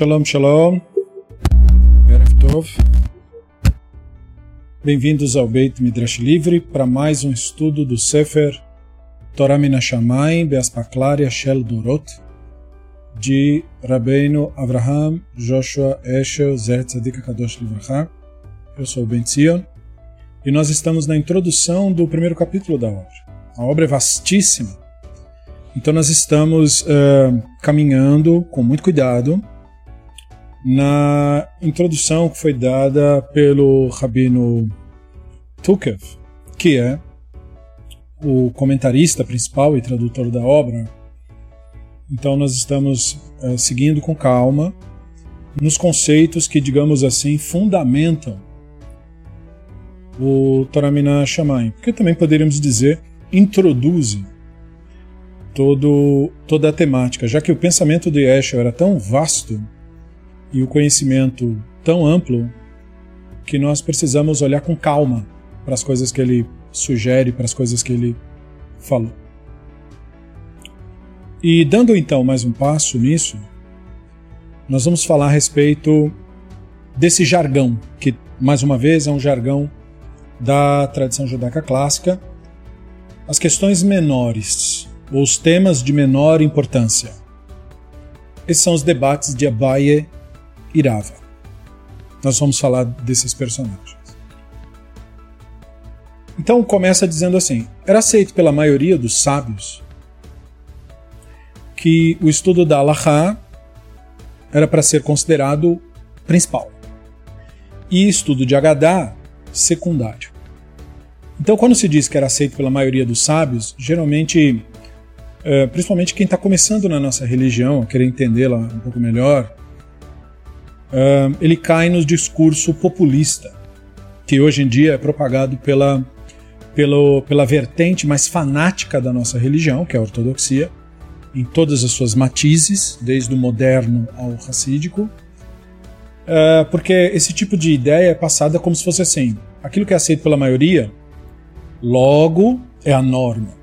Shalom, shalom. Erev Tov. Bem-vindos ao Beit Midrash Livre para mais um estudo do Sefer Torah Minashamayim Beaspaklaria Shel Dorot de Rabbeinu Avraham Joshua Eshel Zer Tzadik Kadosh Livracha. Eu sou o Ben Zion e nós estamos na introdução do primeiro capítulo da obra. A obra é vastíssima, então nós estamos uh, caminhando com muito cuidado na introdução que foi dada pelo Rabino Tukev, que é o comentarista principal e tradutor da obra. Então nós estamos uh, seguindo com calma nos conceitos que, digamos assim, fundamentam o Toramina Shamayim, porque também poderíamos dizer introduzem todo, toda a temática, já que o pensamento de Escher era tão vasto e o conhecimento tão amplo que nós precisamos olhar com calma para as coisas que ele sugere, para as coisas que ele falou. E dando então mais um passo nisso, nós vamos falar a respeito desse jargão, que mais uma vez é um jargão da tradição judaica clássica, as questões menores, ou os temas de menor importância. Esses são os debates de Abaye e Rava. Nós vamos falar desses personagens. Então começa dizendo assim: era aceito pela maioria dos sábios que o estudo da Allahá era para ser considerado principal e estudo de Agadá secundário. Então, quando se diz que era aceito pela maioria dos sábios, geralmente, é, principalmente quem está começando na nossa religião, querer entendê-la um pouco melhor, é, ele cai no discurso populista, que hoje em dia é propagado pela, pela, pela vertente mais fanática da nossa religião, que é a ortodoxia, em todas as suas matizes, desde o moderno ao racídico, é, porque esse tipo de ideia é passada como se fosse assim: aquilo que é aceito pela maioria Logo, é a norma.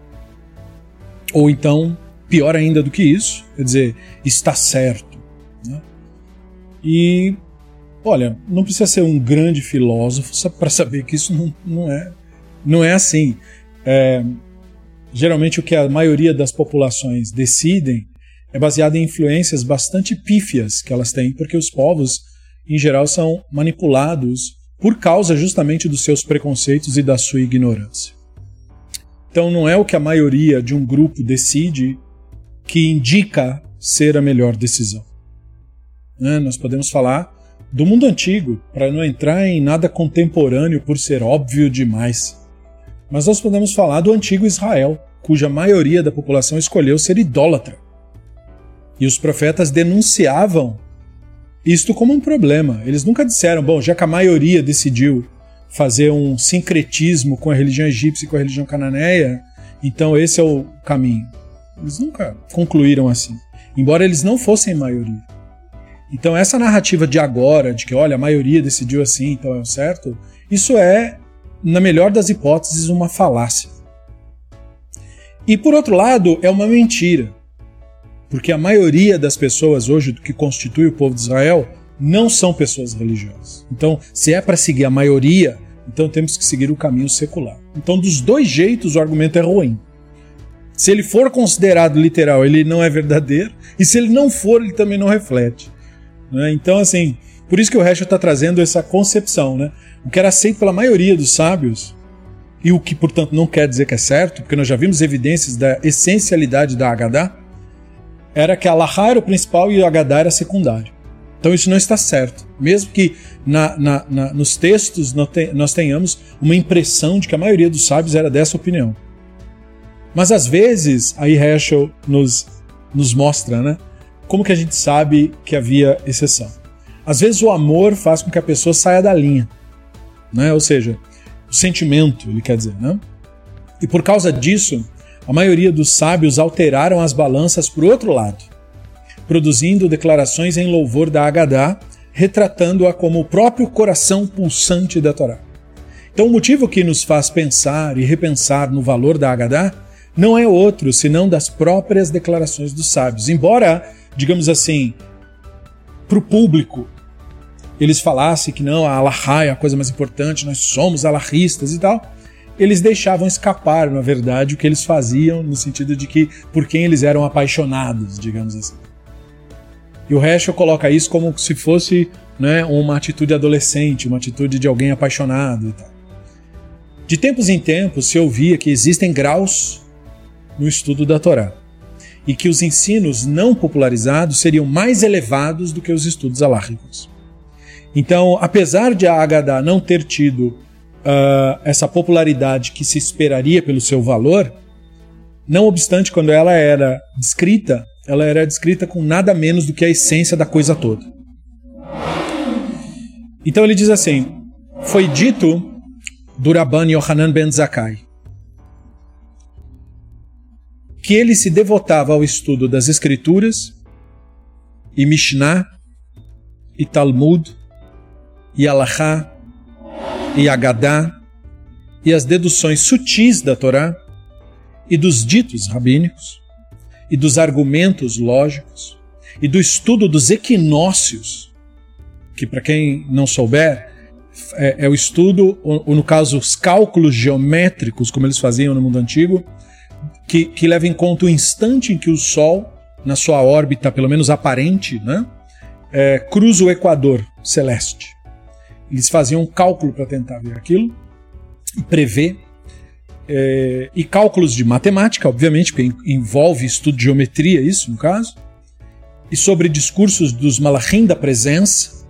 Ou então, pior ainda do que isso, quer dizer, está certo. E, olha, não precisa ser um grande filósofo para saber que isso não, não, é, não é assim. É, geralmente, o que a maioria das populações decidem é baseado em influências bastante pífias que elas têm, porque os povos, em geral, são manipulados por causa justamente dos seus preconceitos e da sua ignorância. Então não é o que a maioria de um grupo decide que indica ser a melhor decisão. Né? Nós podemos falar do mundo antigo, para não entrar em nada contemporâneo por ser óbvio demais. Mas nós podemos falar do antigo Israel, cuja maioria da população escolheu ser idólatra. E os profetas denunciavam isto como um problema. Eles nunca disseram, bom, já que a maioria decidiu fazer um sincretismo com a religião egípcia e com a religião cananeia, então esse é o caminho. Eles nunca concluíram assim, embora eles não fossem maioria. Então essa narrativa de agora, de que olha, a maioria decidiu assim, então é o certo, isso é, na melhor das hipóteses, uma falácia. E por outro lado, é uma mentira. Porque a maioria das pessoas hoje que constitui o povo de Israel não são pessoas religiosas. Então, se é para seguir a maioria, então temos que seguir o caminho secular. Então, dos dois jeitos, o argumento é ruim. Se ele for considerado literal, ele não é verdadeiro, e se ele não for, ele também não reflete. Né? Então, assim, por isso que o Heschel está trazendo essa concepção. Né? O que era aceito pela maioria dos sábios, e o que, portanto, não quer dizer que é certo, porque nós já vimos evidências da essencialidade da Haggadah, era que a Lahá era o principal e o Agadá era secundário. Então isso não está certo. Mesmo que na, na, na, nos textos nós tenhamos uma impressão de que a maioria dos sábios era dessa opinião. Mas às vezes, aí Heschel nos, nos mostra, né? Como que a gente sabe que havia exceção? Às vezes o amor faz com que a pessoa saia da linha, né? Ou seja, o sentimento, ele quer dizer, né? E por causa disso, a maioria dos sábios alteraram as balanças para o outro lado, produzindo declarações em louvor da Agadá, retratando-a como o próprio coração pulsante da Torá. Então, o motivo que nos faz pensar e repensar no valor da Agadá não é outro senão das próprias declarações dos sábios. Embora, digamos assim, para o público eles falassem que não, a Allahá é a coisa mais importante, nós somos alahistas e tal, eles deixavam escapar, na verdade, o que eles faziam, no sentido de que por quem eles eram apaixonados, digamos assim. E o Heschel coloca isso como se fosse né, uma atitude adolescente, uma atitude de alguém apaixonado e tal. De tempos em tempos se ouvia que existem graus no estudo da Torá e que os ensinos não popularizados seriam mais elevados do que os estudos alárricos. Então, apesar de a Haggadah não ter tido uh, essa popularidade que se esperaria pelo seu valor, não obstante, quando ela era descrita, ela era descrita com nada menos do que a essência da coisa toda. Então ele diz assim: foi dito do Rabban Yohanan ben Zakkai que ele se devotava ao estudo das Escrituras e Mishnah e Talmud e Alahá e Agadá e as deduções sutis da Torá e dos ditos rabínicos e dos argumentos lógicos e do estudo dos equinócios, que para quem não souber é, é o estudo, ou, ou, no caso os cálculos geométricos, como eles faziam no mundo antigo, que, que leva em conta o instante em que o Sol, na sua órbita, pelo menos aparente, né, é, cruza o Equador celeste. Eles faziam um cálculo para tentar ver aquilo e prever. É, e cálculos de matemática, obviamente, porque envolve estudo de geometria, isso no caso. E sobre discursos dos malachim da presença,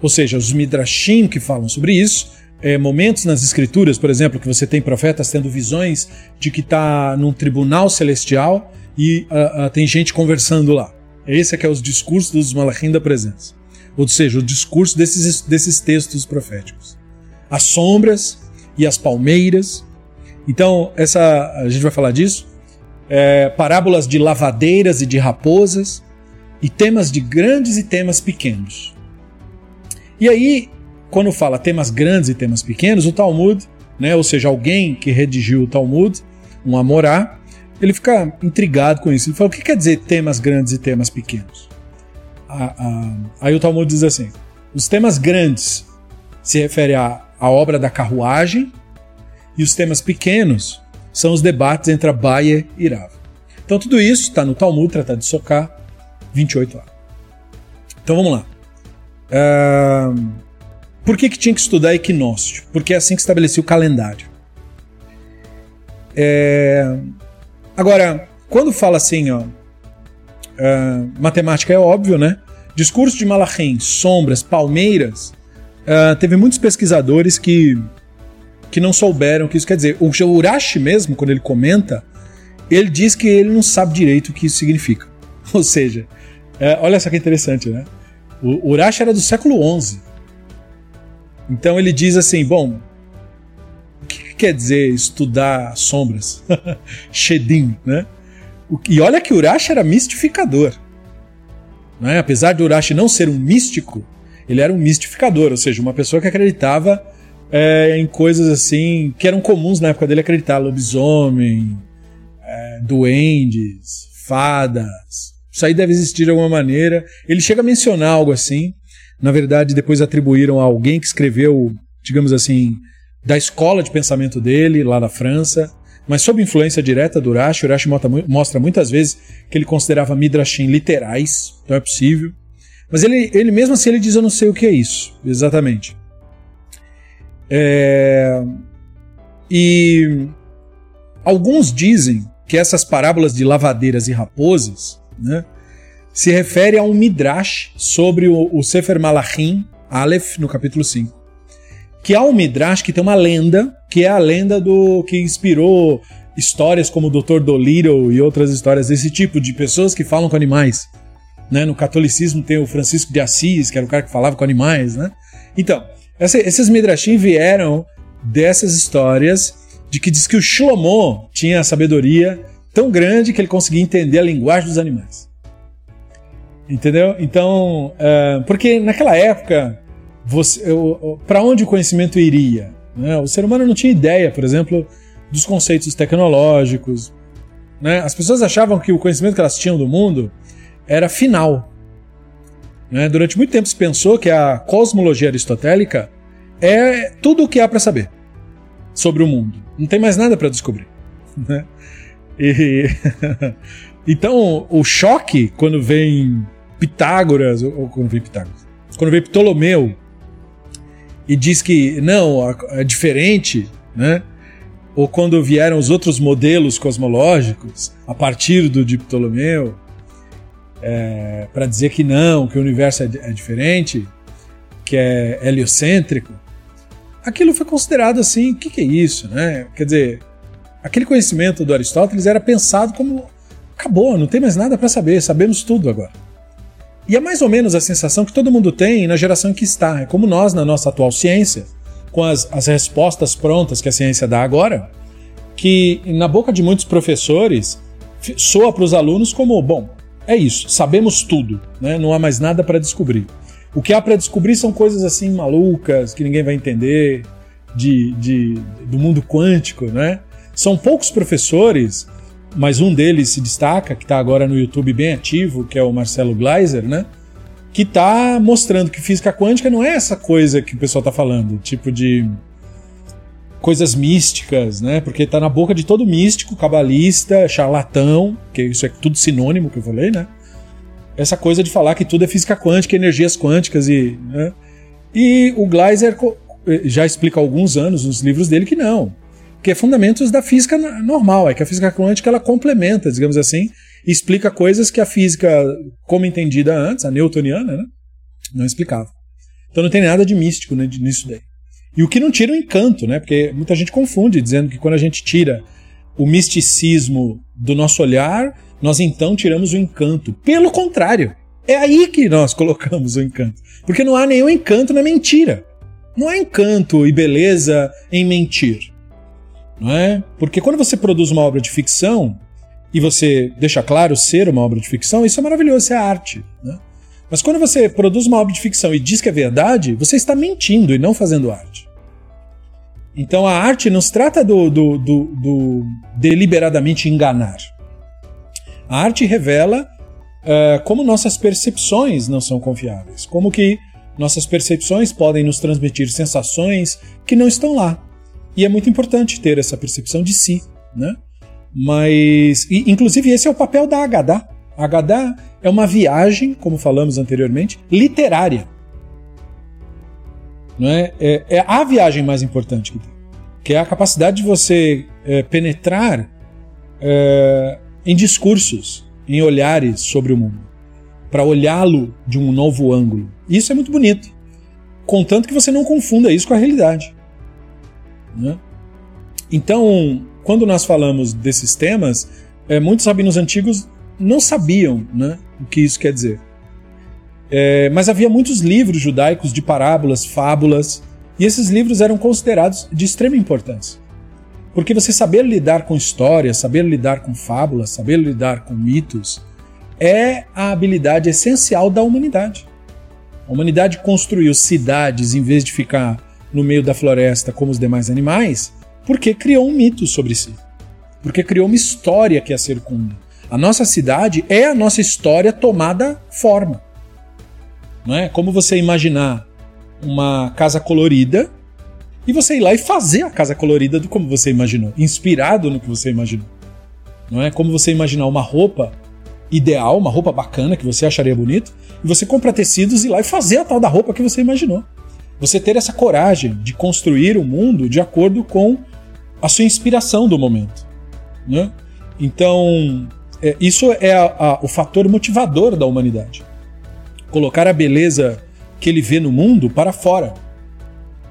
ou seja, os midrashim que falam sobre isso. É, momentos nas escrituras, por exemplo, que você tem profetas tendo visões de que está num tribunal celestial e uh, uh, tem gente conversando lá. Esse é que é os discursos dos malachim da presença ou seja, o discurso desses, desses textos proféticos. As sombras e as palmeiras. Então, essa a gente vai falar disso. É, parábolas de lavadeiras e de raposas, e temas de grandes e temas pequenos. E aí, quando fala temas grandes e temas pequenos, o Talmud, né, ou seja, alguém que redigiu o Talmud, um Amorá, ele fica intrigado com isso. Ele fala: o que quer dizer temas grandes e temas pequenos? a, a, aí o Talmud diz assim: os temas grandes se referem à, à obra da carruagem e os temas pequenos são os debates entre Abaye e Rav. Então tudo isso está no Talmud, Tratado de Soká, 28a. Então vamos lá. Uh, por que, que tinha que estudar equinócio? Porque é assim que estabelecia o calendário. É... Agora, quando fala assim, ó, uh, matemática é óbvio, né? Discurso de Malachim, sombras, palmeiras, uh, teve muitos pesquisadores que, que não souberam o que isso quer dizer. O Urashi mesmo, quando ele comenta, ele diz que ele não sabe direito o que isso significa. Ou seja, uh, olha só que interessante, né? O Urashi era do século XI. Então ele diz assim, bom, o que quer dizer estudar sombras? Shedim, né? E olha que Urashi era mistificador. Né? Apesar de Urashi não ser um místico, ele era um mistificador, ou seja, uma pessoa que acreditava é, em coisas assim que eram comuns na época dele acreditar: lobisomem, é, duendes, fadas. Isso aí deve existir de alguma maneira. Ele chega a mencionar algo assim. Na verdade, depois atribuíram a alguém que escreveu, digamos assim, da escola de pensamento dele, lá na França mas sob influência direta do Urashi, Urashi mostra muitas vezes que ele considerava Midrashim literais, então é possível. Mas ele, ele mesmo assim ele diz: Eu não sei o que é isso, exatamente. É... E alguns dizem que essas parábolas de lavadeiras e raposas né, se refere a um Midrash sobre o, o Sefer Malachim, Aleph, no capítulo 5 que há um Midrash que tem uma lenda, que é a lenda do que inspirou histórias como o Dr. Dolittle e outras histórias desse tipo, de pessoas que falam com animais. Né? No catolicismo tem o Francisco de Assis, que era o cara que falava com animais. Né? Então, essa, esses Midrashim vieram dessas histórias de que diz que o Shlomo tinha a sabedoria tão grande que ele conseguia entender a linguagem dos animais. Entendeu? Então, uh, porque naquela época para onde o conhecimento iria? Né? O ser humano não tinha ideia, por exemplo, dos conceitos tecnológicos. Né? As pessoas achavam que o conhecimento que elas tinham do mundo era final. Né? Durante muito tempo se pensou que a cosmologia aristotélica é tudo o que há para saber sobre o mundo. Não tem mais nada para descobrir. Né? E então o choque quando vem Pitágoras ou vem Pitágoras, quando vem Ptolomeu e diz que não é diferente, né? Ou quando vieram os outros modelos cosmológicos a partir do de Ptolomeu é, para dizer que não, que o universo é, é diferente, que é heliocêntrico, aquilo foi considerado assim, o que, que, é isso, né? Quer dizer, aquele conhecimento do Aristóteles era pensado como acabou, não tem mais nada para saber, sabemos tudo agora. E é mais ou menos a sensação que todo mundo tem na geração em que está. É como nós, na nossa atual ciência, com as, as respostas prontas que a ciência dá agora, que na boca de muitos professores soa para os alunos como: bom, é isso, sabemos tudo, né? não há mais nada para descobrir. O que há para descobrir são coisas assim malucas que ninguém vai entender, de, de, do mundo quântico, né? São poucos professores, mas um deles se destaca, que está agora no YouTube bem ativo, que é o Marcelo Gleiser, né? Que está mostrando que física quântica não é essa coisa que o pessoal está falando, tipo de coisas místicas, né? Porque está na boca de todo místico, cabalista, charlatão, que isso é tudo sinônimo que eu falei, né? essa coisa de falar que tudo é física quântica, energias quânticas e. Né? E o Gleiser já explica há alguns anos nos livros dele que não. Que é fundamentos da física normal, é que a física quântica ela complementa, digamos assim, explica coisas que a física, como entendida antes, a newtoniana, né, não explicava. Então não tem nada de místico né, nisso daí. E o que não tira o encanto, né? Porque muita gente confunde dizendo que quando a gente tira o misticismo do nosso olhar, nós então tiramos o encanto. Pelo contrário, é aí que nós colocamos o encanto. Porque não há nenhum encanto na mentira. Não há encanto e beleza em mentir. Não é? Porque quando você produz uma obra de ficção e você deixa claro ser uma obra de ficção, isso é maravilhoso, isso é arte. Né? Mas quando você produz uma obra de ficção e diz que é verdade, você está mentindo e não fazendo arte. Então a arte não se trata do, do, do, do deliberadamente enganar. A arte revela uh, como nossas percepções não são confiáveis, como que nossas percepções podem nos transmitir sensações que não estão lá. E é muito importante ter essa percepção de si, né? Mas, e, inclusive, esse é o papel da Agadá. Agadá é uma viagem, como falamos anteriormente, literária. Não é? é, é a viagem mais importante que tem, que é a capacidade de você é, penetrar é, em discursos, em olhares sobre o mundo, para olhá-lo de um novo ângulo. Isso é muito bonito, contanto que você não confunda isso com a realidade. Né? Então, quando nós falamos desses temas, é, muitos rabinos antigos não sabiam né, o que isso quer dizer. É, mas havia muitos livros judaicos de parábolas, fábulas, e esses livros eram considerados de extrema importância. Porque você saber lidar com história, saber lidar com fábulas, saber lidar com mitos, é a habilidade essencial da humanidade. A humanidade construiu cidades em vez de ficar no meio da floresta como os demais animais, porque criou um mito sobre si. Porque criou uma história que a circunda. A nossa cidade é a nossa história tomada forma. Não é como você imaginar uma casa colorida e você ir lá e fazer a casa colorida do como você imaginou, inspirado no que você imaginou. Não é como você imaginar uma roupa ideal, uma roupa bacana que você acharia bonito, e você compra tecidos e ir lá e fazer a tal da roupa que você imaginou. Você ter essa coragem de construir o mundo de acordo com a sua inspiração do momento. Né? Então, é, isso é a, a, o fator motivador da humanidade. Colocar a beleza que ele vê no mundo para fora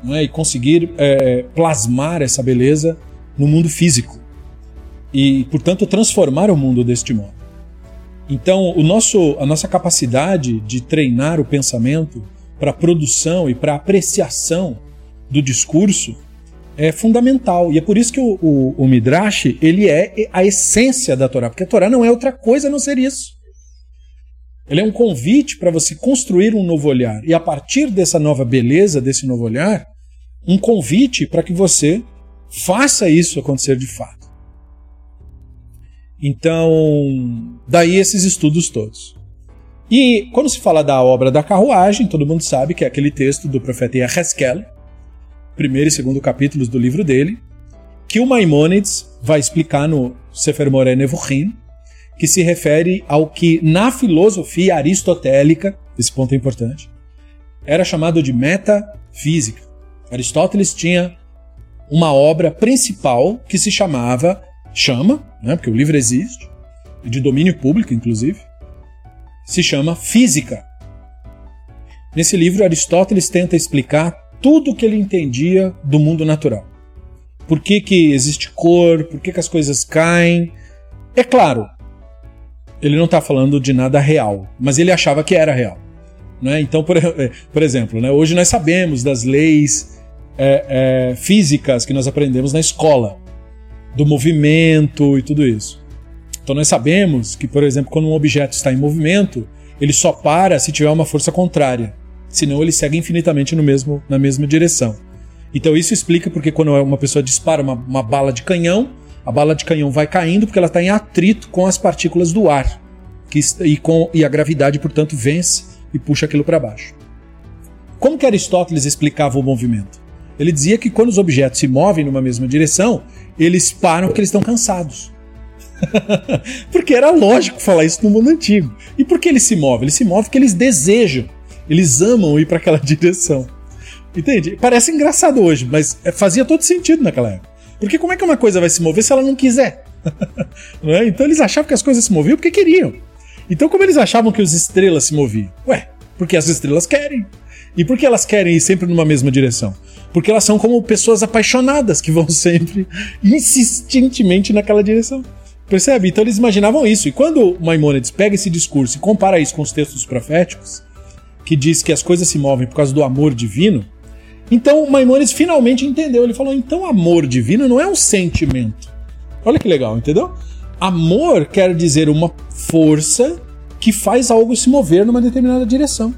né, e conseguir é, plasmar essa beleza no mundo físico e, portanto, transformar o mundo deste modo. Então, o nosso, a nossa capacidade de treinar o pensamento para produção e para apreciação do discurso é fundamental. E é por isso que o, o, o, Midrash ele é a essência da Torá, porque a Torá não é outra coisa a não ser isso. Ele é um convite para você construir um novo olhar. E a partir dessa nova beleza, desse novo olhar, um convite para que você faça isso acontecer de fato. Então, daí esses estudos todos. E quando se fala da obra da carruagem, todo mundo sabe que é aquele texto do profeta Yehezkel, primeiro e segundo capítulos do livro dele, que o Maimonides vai explicar no Sefer Moreh Nevuchim, que se refere ao que na filosofia aristotélica, esse ponto é importante, era chamado de metafísica. Aristóteles tinha uma obra principal que se chamava, chama, né, porque o livro existe, de domínio público, inclusive, se chama Física. Nesse livro, Aristóteles tenta explicar tudo o que ele entendia do mundo natural. Por que, que existe cor, por que, que as coisas caem. É claro, ele não está falando de nada real, mas ele achava que era real. Né? Então, por, por exemplo, né, hoje nós sabemos das leis é, é, físicas que nós aprendemos na escola, do movimento e tudo isso. Então nós sabemos que, por exemplo, quando um objeto está em movimento, ele só para se tiver uma força contrária. Senão ele segue infinitamente no mesmo, na mesma direção. Então isso explica porque quando uma pessoa dispara uma, uma bala de canhão, a bala de canhão vai caindo porque ela está em atrito com as partículas do ar. Que, e, com, e a gravidade, portanto, vence e puxa aquilo para baixo. Como que Aristóteles explicava o movimento? Ele dizia que quando os objetos se movem numa mesma direção, eles param porque eles estão cansados. porque era lógico falar isso no mundo antigo. E por que eles se movem? Eles se movem porque eles desejam, eles amam ir para aquela direção. Entende? Parece engraçado hoje, mas é, fazia todo sentido naquela época. Porque como é que uma coisa vai se mover se ela não quiser? não é? Então eles achavam que as coisas se moviam porque queriam. Então, como eles achavam que as estrelas se moviam? Ué, porque as estrelas querem. E por que elas querem ir sempre numa mesma direção? Porque elas são como pessoas apaixonadas que vão sempre insistentemente naquela direção. Percebe? Então eles imaginavam isso. E quando Maimônides pega esse discurso e compara isso com os textos proféticos, que diz que as coisas se movem por causa do amor divino, então Maimônides finalmente entendeu. Ele falou: então amor divino não é um sentimento. Olha que legal, entendeu? Amor quer dizer uma força que faz algo se mover numa determinada direção.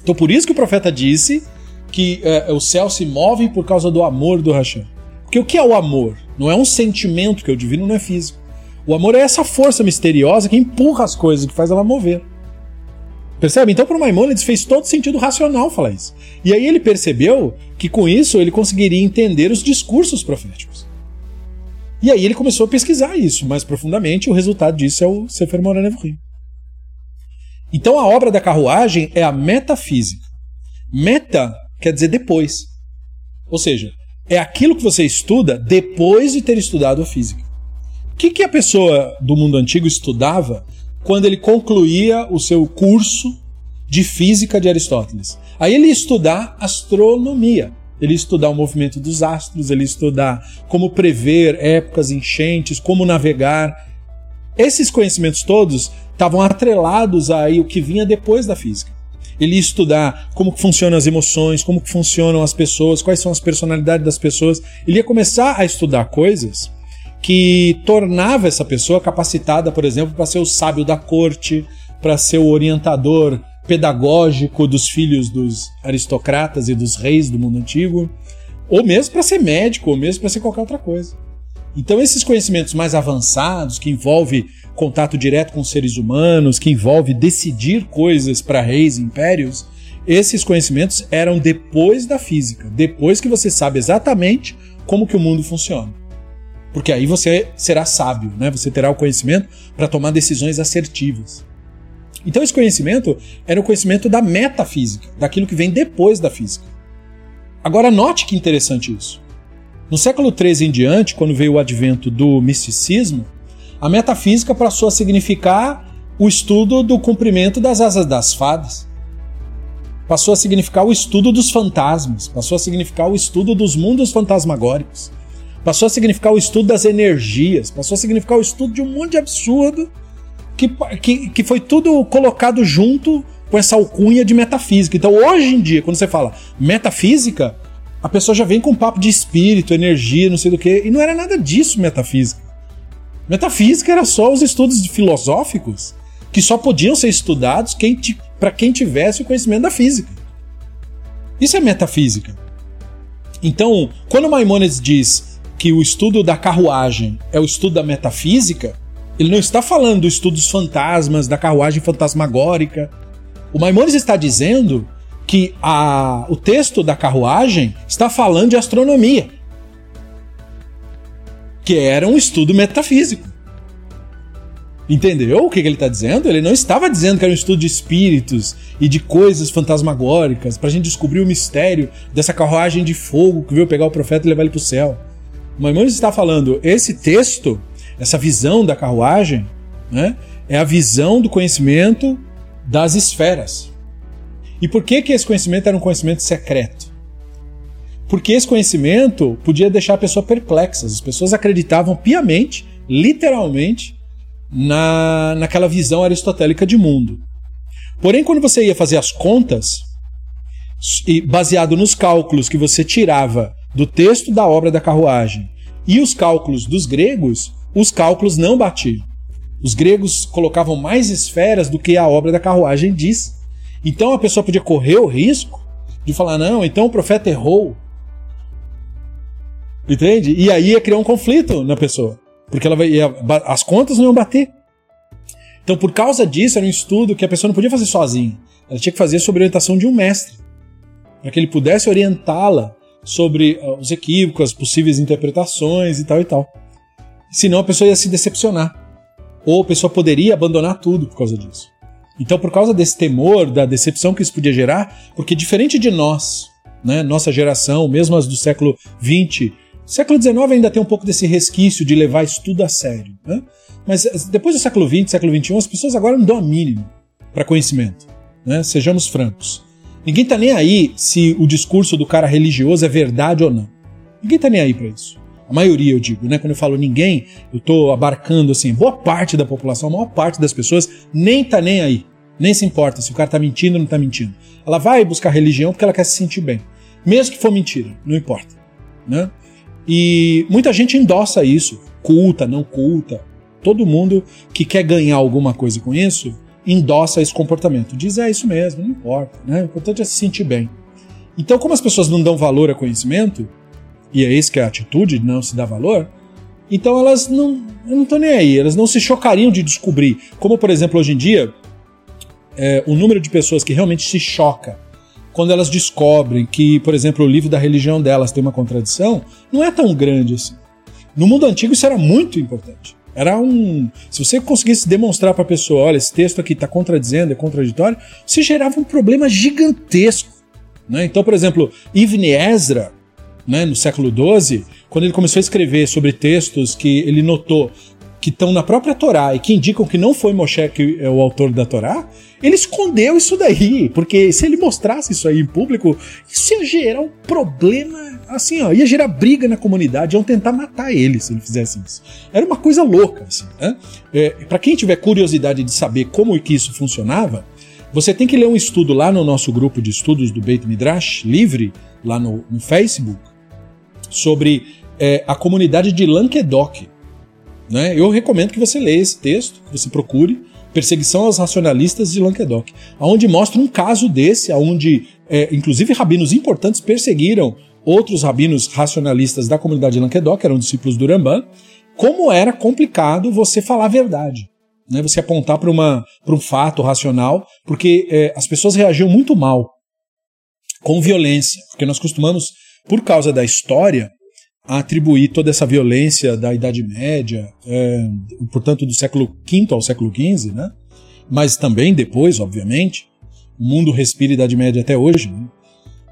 Então por isso que o profeta disse que é, o céu se move por causa do amor do Hashem. Porque o que é o amor? Não é um sentimento, que o divino não é físico. O amor é essa força misteriosa que empurra as coisas, que faz ela mover. Percebe? Então, para o Maimonides fez todo sentido racional falar isso. E aí ele percebeu que com isso ele conseguiria entender os discursos proféticos. E aí ele começou a pesquisar isso mais profundamente, e o resultado disso é o Sefer Moreh Nevuchim. Então a obra da carruagem é a metafísica. Meta quer dizer depois. Ou seja, é aquilo que você estuda depois de ter estudado a física. O que, que a pessoa do mundo antigo estudava quando ele concluía o seu curso de física de Aristóteles? Aí ele ia estudar astronomia. Ele estudar o movimento dos astros, ele estudar como prever épocas enchentes, como navegar. Esses conhecimentos todos estavam atrelados aí o que vinha depois da física. Ele ia estudar como funcionam as emoções, como funcionam as pessoas, quais são as personalidades das pessoas. Ele ia começar a estudar coisas que tornava essa pessoa capacitada, por exemplo, para ser o sábio da corte, para ser o orientador pedagógico dos filhos dos aristocratas e dos reis do mundo antigo, ou mesmo para ser médico, ou mesmo para ser qualquer outra coisa. Então esses conhecimentos mais avançados, que envolve contato direto com seres humanos, que envolve decidir coisas para reis e impérios, esses conhecimentos eram depois da física, depois que você sabe exatamente como que o mundo funciona. Porque aí você será sábio, né? Você terá o conhecimento para tomar decisões assertivas. Então esse conhecimento era o conhecimento da metafísica, daquilo que vem depois da física. Agora note que interessante isso. No século XIII em diante, quando veio o advento do misticismo, a metafísica passou a significar o estudo do cumprimento das asas das fadas. Passou a significar o estudo dos fantasmas, passou a significar o estudo dos mundos fantasmagóricos passou a significar o estudo das energias, passou a significar o estudo de um monte de absurdo que, que, que foi tudo colocado junto com essa alcunha de metafísica. Então, hoje em dia, quando você fala metafísica, a pessoa já vem com um papo de espírito, energia, não sei do que, e não era nada disso metafísica. Metafísica era só os estudos filosóficos que só podiam ser estudados quem, para quem tivesse o conhecimento da física. Isso é metafísica. Então, quando Maimonides diz que o estudo da carruagem é o estudo da metafísica, Ele não está falando do estudo dos fantasmas, da carruagem fantasmagórica. O Maimonides está dizendo que a, o texto da carruagem está falando de astronomia, que era um estudo metafísico. Entendeu o que, que ele está dizendo? Ele não estava dizendo que era um estudo de espíritos e de coisas fantasmagóricas para a gente descobrir o mistério dessa carruagem de fogo que veio pegar o profeta e levar ele para o céu. Maimonides está falando, esse texto, essa visão da carruagem, né, é a visão do conhecimento das esferas. E por que, que esse conhecimento era um conhecimento secreto? Porque esse conhecimento podia deixar a pessoa perplexa. As pessoas acreditavam piamente, literalmente, na, naquela visão aristotélica de mundo. Porém, quando você ia fazer as contas, e baseado nos cálculos que você tirava do texto da obra da carruagem e os cálculos dos gregos, os cálculos não batiam. Os gregos colocavam mais esferas do que a obra da carruagem diz. Então a pessoa podia correr o risco de falar: não, então o profeta errou. Entende? E aí ia criar um conflito na pessoa. Porque ela ia, as contas não iam bater. Então, por causa disso, era um estudo que a pessoa não podia fazer sozinha. Ela tinha que fazer sob orientação de um mestre. Para que ele pudesse orientá-la sobre uh, os equívocos, as possíveis interpretações e tal e tal. Senão a pessoa ia se decepcionar. Ou a pessoa poderia abandonar tudo por causa disso. Então, por causa desse temor, da decepção que isso podia gerar, porque diferente de nós, né, nossa geração, mesmo as do século XX, século XIX ainda tem um pouco desse resquício de levar isso tudo a sério. Né? Mas eh, depois do século XX, século XXI, as pessoas agora não dão a mínima para conhecimento. Né? Sejamos francos. Ninguém tá nem aí se o discurso do cara religioso é verdade ou não. Ninguém tá nem aí para isso. A maioria, eu digo, né? Quando eu falo ninguém, eu tô abarcando assim, boa parte da população, a maior parte das pessoas nem tá nem aí. Nem se importa se o cara tá mentindo ou não tá mentindo. Ela vai buscar religião porque ela quer se sentir bem. Mesmo que for mentira, não importa. Né? E muita gente endossa isso, culta, não culta. Todo mundo que quer ganhar alguma coisa com isso endossa esse comportamento. Diz, é isso mesmo, não importa, né? O importante é se sentir bem. Então, como as pessoas não dão valor a conhecimento, e é isso que é a atitude de não se dar valor, então elas não não estão nem aí, elas não se chocariam de descobrir. Como, por exemplo, hoje em dia, é, o número de pessoas que realmente se choca quando elas descobrem que, por exemplo, o livro da religião delas tem uma contradição, não é tão grande assim. No mundo antigo isso era muito importante. Era um. Se você conseguisse demonstrar para a pessoa, olha, esse texto aqui está contradizendo, é contraditório, se gerava um problema gigantesco. Né? Então, por exemplo, Ibn Ezra, né, no século XII, quando ele começou a escrever sobre textos que ele notou que estão na própria Torá e que indicam que não foi Moshe que é o autor da Torá, ele escondeu isso daí, porque se ele mostrasse isso aí em público, isso ia gerar um problema, assim, ó, ia gerar briga na comunidade, iam tentar matar ele se ele fizesse isso. Era uma coisa louca, assim, né? É, para quem tiver curiosidade de saber como que isso funcionava, você tem que ler um estudo lá no nosso grupo de estudos do Beit Midrash, livre, lá no, no Facebook, sobre é, a comunidade de Languedoc. Né? Eu recomendo que você leia esse texto, que você procure Perseguição aos Racionalistas de Languedoc, onde mostra um caso desse, onde é, inclusive rabinos importantes perseguiram outros rabinos racionalistas da comunidade de Languedoc, eram discípulos do Rambam, como era complicado você falar a verdade. Né? Você apontar para um fato racional, porque é, as pessoas reagiam muito mal com violência, porque nós costumamos, por causa da história, a atribuir toda essa violência da Idade Média, é, portanto do século V ao século XV, né? mas também depois, obviamente, o mundo respira Idade Média até hoje, né?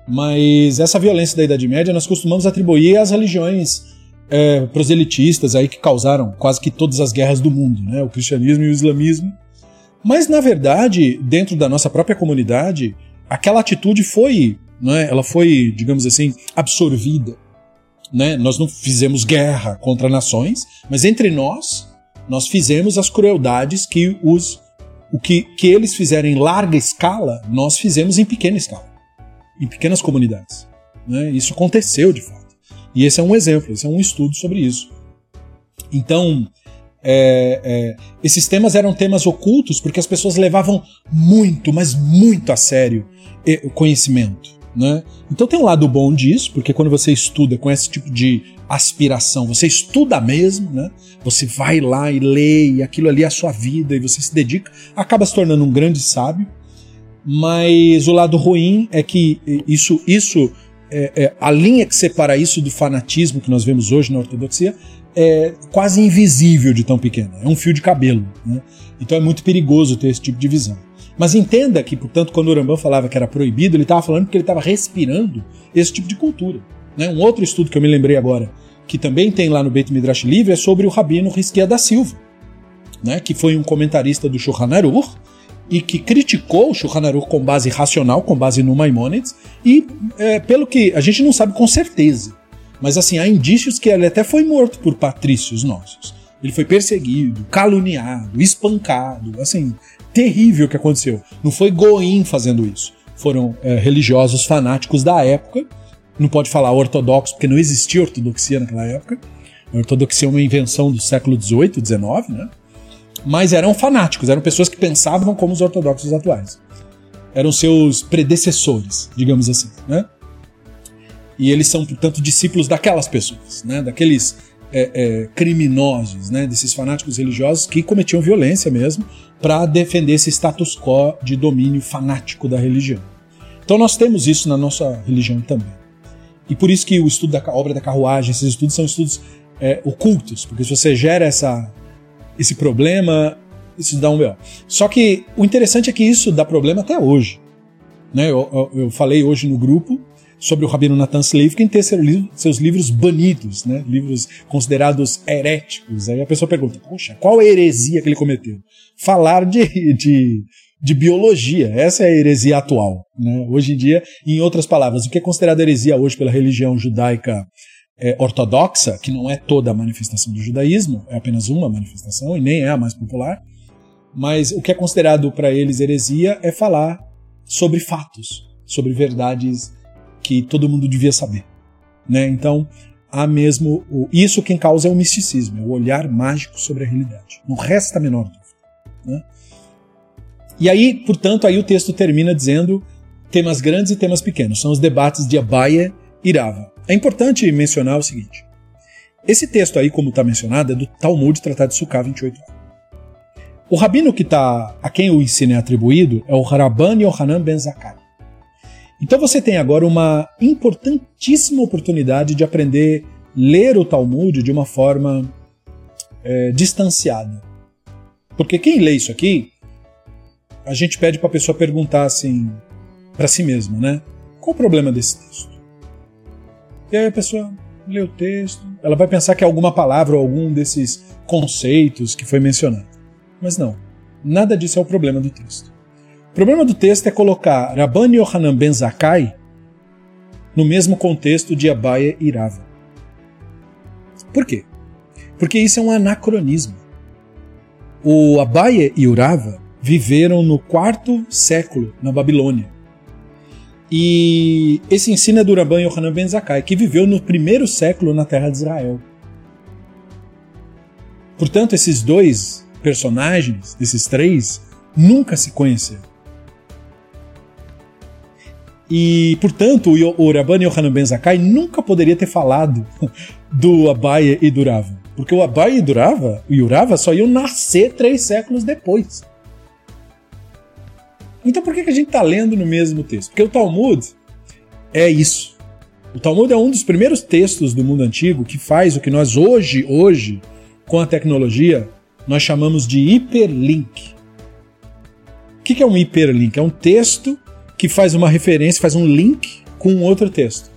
mas essa violência da Idade Média nós costumamos atribuir às religiões é, proselitistas aí que causaram quase que todas as guerras do mundo, né? o cristianismo e o islamismo. Mas na verdade, dentro da nossa própria comunidade, aquela atitude foi, né, ela foi, digamos assim, absorvida né? Nós não fizemos guerra contra nações, mas entre nós, nós fizemos as crueldades que os o que, que eles fizeram em larga escala, nós fizemos em pequena escala, em pequenas comunidades. Né? Isso aconteceu de fato. E esse é um exemplo, esse é um estudo sobre isso. Então, é, é, esses temas eram temas ocultos porque as pessoas levavam muito, mas muito a sério o conhecimento. Né? Então tem um lado bom disso, porque quando você estuda com esse tipo de aspiração, você estuda mesmo, né? Você vai lá e lê, e aquilo ali é a sua vida, e você se dedica, acaba se tornando um grande sábio. Mas o lado ruim é que isso, isso é, é, a linha que separa isso do fanatismo que nós vemos hoje na ortodoxia é quase invisível de tão pequena. É um fio de cabelo. Né? Então é muito perigoso ter esse tipo de visão. Mas entenda que, portanto, quando o Rambam falava que era proibido, ele estava falando que ele estava respirando esse tipo de cultura. Né? Um outro estudo que eu me lembrei agora, que também tem lá no Beit Midrash Livre, é sobre o Rabino Risquia da Silva, né? que foi um comentarista do Shulchan Aruch, e que criticou o Shulchan Aruch com base racional, com base no Maimonides, e é, pelo que a gente não sabe com certeza, mas assim, há indícios que ele até foi morto por patrícios nossos. Ele foi perseguido, caluniado, espancado, assim, terrível que aconteceu. Não foi Goim fazendo isso. Foram é, religiosos fanáticos da época. Não pode falar ortodoxo, porque não existia ortodoxia naquela época. A ortodoxia é uma invenção do século XVIII, XIX, né? Mas eram fanáticos, eram pessoas que pensavam como os ortodoxos atuais. Eram seus predecessores, digamos assim, né? e eles são, portanto, discípulos daquelas pessoas, né? daqueles é, é, criminosos, né? desses fanáticos religiosos que cometiam violência mesmo para defender esse status quo de domínio fanático da religião. Então nós temos isso na nossa religião também. E por isso que o estudo da obra da carruagem, esses estudos são estudos é, ocultos, porque se você gera essa, esse problema, isso dá um B.O. Só que o interessante é que isso dá problema até hoje. Né? Eu, eu, eu falei hoje no grupo sobre o Rabino Nathan Slavkin ter seus livros banidos, né? livros considerados heréticos. Aí a pessoa pergunta, poxa, qual a heresia que ele cometeu? Falar de, de, de biologia, essa é a heresia atual. Né? Hoje em dia, em outras palavras, o que é considerado heresia hoje pela religião judaica é, ortodoxa, que não é toda a manifestação do judaísmo, é apenas uma manifestação e nem é a mais popular, mas o que é considerado para eles heresia é falar sobre fatos, sobre verdades que todo mundo devia saber. Né? Então, há mesmo. O, isso quem causa é o misticismo, é o olhar mágico sobre a realidade. Não resta a menor dúvida. Né? E aí, portanto, aí o texto termina dizendo temas grandes e temas pequenos. São os debates de Abaia e Rava. É importante mencionar o seguinte. Esse texto aí, como está mencionado, é do Talmud Tratado de Sukkah 28. O rabino que tá, a quem o ensino é atribuído é o Rabban Yohanan Ben Zakkai. Então você tem agora uma importantíssima oportunidade de aprender ler o Talmud de uma forma é, distanciada. Porque quem lê isso aqui, a gente pede para a pessoa perguntar assim para si mesma, né? Qual o problema desse texto? E aí a pessoa lê o texto, ela vai pensar que é alguma palavra ou algum desses conceitos que foi mencionado. Mas não, nada disso é o problema do texto. O problema do texto é colocar Rabban Yohanan Ben Zakkai no mesmo contexto de Abaye e Rava. Por quê? Porque isso é um anacronismo. O Abaye e o Rava viveram no quarto século na Babilônia. E esse ensino é do Rabban Yohanan Ben Zakkai, que viveu no primeiro século na terra de Israel. Portanto, esses dois personagens, esses três, nunca se conheceram. E, portanto, o Rabban Yohanan Ben Zakkai nunca poderia ter falado do Abaye e do. Porque o Abaye e, Durava, e o Rava só iam nascer três séculos depois. Então por que, que a gente está lendo no mesmo texto? Porque o Talmud é isso. O Talmud é um dos primeiros textos do mundo antigo que faz o que nós hoje, hoje, com a tecnologia, nós chamamos de hiperlink. O que é um hiperlink? É um texto que faz uma referência, faz um link com outro texto.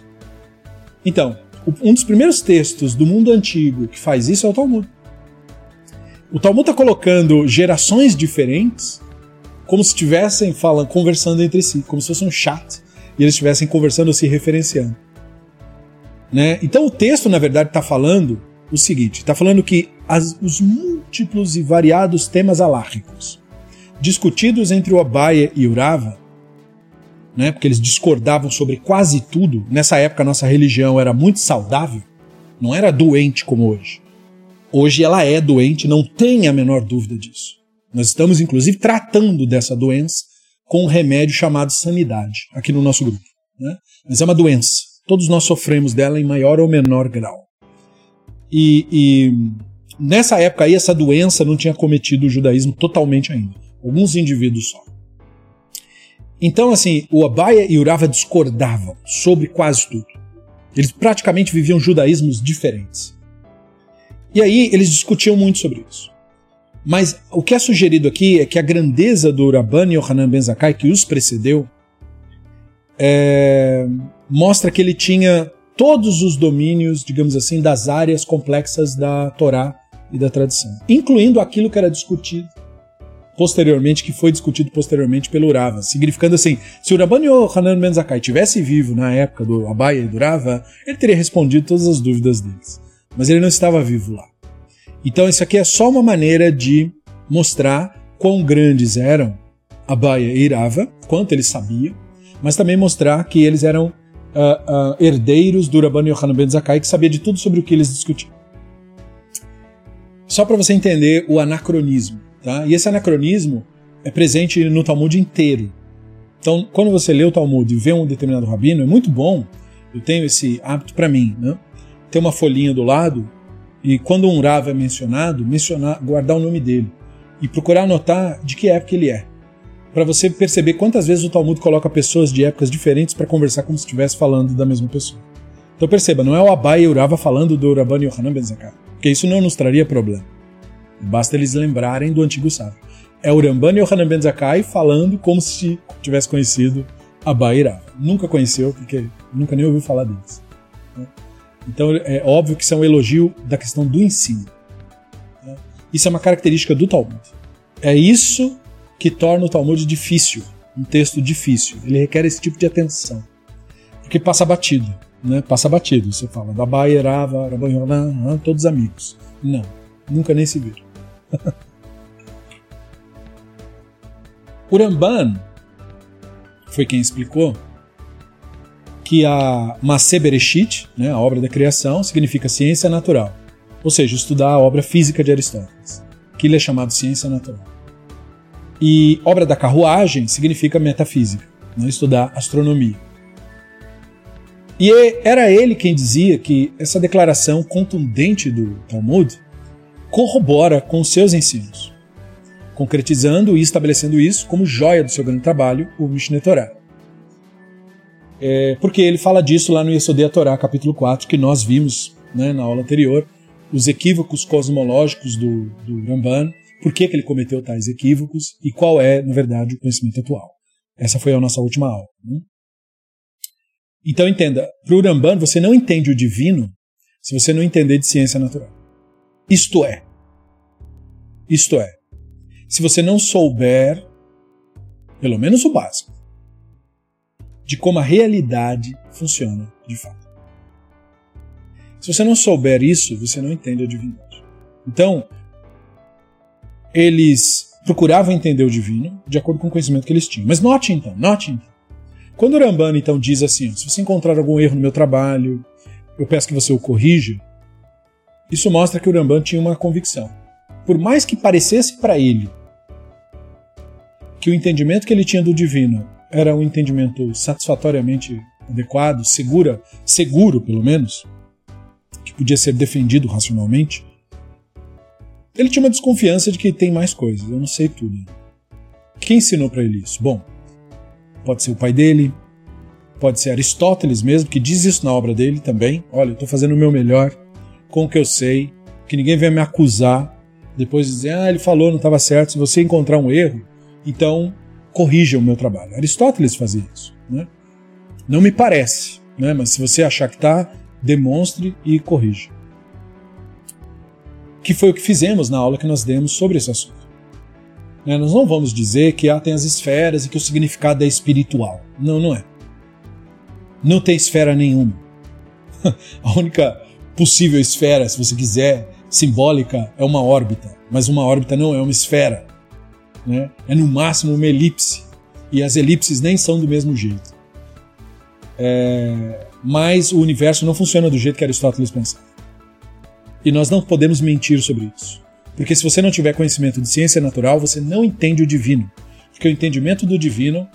Então, um dos primeiros textos do mundo antigo que faz isso é o Talmud. O Talmud está colocando gerações diferentes como se estivessem falando, conversando entre si, como se fosse um chat e eles estivessem conversando ou se referenciando. Né? Então o texto, na verdade, está falando o seguinte: está falando que as, os múltiplos e variados temas alárricos discutidos entre o Abaia e o Rava né, porque eles discordavam sobre quase tudo. Nessa época, nossa religião era muito saudável, não era doente como hoje. Hoje ela é doente, não tem a menor dúvida disso. Nós estamos, inclusive, tratando dessa doença com um remédio chamado sanidade, aqui no nosso grupo. Né? Mas é uma doença. Todos nós sofremos dela em maior ou menor grau. E, e nessa época aí, essa doença não tinha cometido o judaísmo totalmente ainda. Alguns indivíduos só. Então, assim, o Abaia e o Rava discordavam sobre quase tudo. Eles praticamente viviam judaísmos diferentes. E aí eles discutiam muito sobre isso. Mas o que é sugerido aqui é que a grandeza do Rabban Yohanan Ben Zakkai, que os precedeu, é, mostra que ele tinha todos os domínios, digamos assim, das áreas complexas da Torá e da tradição, incluindo aquilo que era discutido posteriormente, que foi discutido posteriormente pelo Rava, significando assim, se o Rabban Yohanan Ben Zakkai tivesse vivo na época do Abaia e do Rava, ele teria respondido todas as dúvidas deles, mas ele não estava vivo lá. Então isso aqui é só uma maneira de mostrar quão grandes eram Abaia e Rava, quanto eles sabiam, mas também mostrar que eles eram uh, uh, herdeiros do Rabban Yohanan Ben que sabia de tudo sobre o que eles discutiam. Só para você entender o anacronismo. Tá? E esse anacronismo é presente no Talmud inteiro. Então, quando você lê o Talmud e vê um determinado rabino, é muito bom. Eu tenho esse hábito para mim, né? Ter uma folhinha do lado e quando um Rav é mencionado, mencionar, guardar o nome dele e procurar anotar de que época ele é. Para você perceber quantas vezes o Talmud coloca pessoas de épocas diferentes para conversar como se estivesse falando da mesma pessoa. Então perceba, não é o Abai e o Rava falando do Rabban Yohanan Ben Zakkai, porque isso não nos traria problema. Basta eles lembrarem do antigo sábio. É o Ramban Yohanan Ben Zakkai falando como se tivesse conhecido a Bairá. Nunca conheceu, porque nunca nem ouviu falar deles. Então é óbvio que isso é um elogio da questão do ensino. Isso é uma característica do Talmud. É isso que torna o Talmud difícil, um texto difícil. Ele requer esse tipo de atenção. Porque passa batido, né? Passa batido. Você fala da Bairava, todos amigos. Não, nunca nem se viram. o Ramban foi quem explicou que a Masé Bereshit, né, a obra da criação, significa ciência natural, ou seja, estudar a obra física de Aristóteles, que ele é chamado ciência natural. E obra da carruagem significa metafísica, né, estudar astronomia. E era ele quem dizia que essa declaração contundente do Talmud corrobora com seus ensinos, concretizando e estabelecendo isso como joia do seu grande trabalho, o Mishneh Torah. É, porque ele fala disso lá no Yesodei Torah, capítulo 4, que nós vimos né, na aula anterior, os equívocos cosmológicos do, do Ramban, por que, que ele cometeu tais equívocos e qual é, na verdade, o conhecimento atual. Essa foi a nossa última aula. Né? Então entenda, para o Ramban você não entende o divino se você não entender de ciência natural. Isto é, isto é, se você não souber, pelo menos o básico, de como a realidade funciona de fato. Se você não souber isso, você não entende a divindade. Então, eles procuravam entender o divino de acordo com o conhecimento que eles tinham. Mas note então, note então. Quando o Rambana então diz assim: se você encontrar algum erro no meu trabalho, eu peço que você o corrija, isso mostra que o Ramban tinha uma convicção. Por mais que parecesse para ele que o entendimento que ele tinha do divino era um entendimento satisfatoriamente adequado, segura, seguro pelo menos, que podia ser defendido racionalmente, ele tinha uma desconfiança de que tem mais coisas, eu não sei tudo. Quem ensinou para ele isso? Bom, pode ser o pai dele, pode ser Aristóteles mesmo, que diz isso na obra dele também. Olha, eu estou fazendo o meu melhor, com o que eu sei, que ninguém venha me acusar, depois dizer, ah, ele falou, não estava certo. Se você encontrar um erro, então corrija o meu trabalho. Aristóteles fazia isso. Né? Não me parece, né? mas se você achar que está, demonstre e corrija. Que foi o que fizemos na aula que nós demos sobre esse assunto. Né? Nós não vamos dizer que ah, tem as esferas e que o significado é espiritual. Não, não é. Não tem esfera nenhuma. A única possível esfera, se você quiser, simbólica, é uma órbita, mas uma órbita não é uma esfera. Né? É no máximo uma elipse. E as elipses nem são do mesmo jeito. É... Mas o universo não funciona do jeito que Aristóteles pensava. E nós não podemos mentir sobre isso. Porque se você não tiver conhecimento de ciência natural, você não entende o divino. Porque o entendimento do divino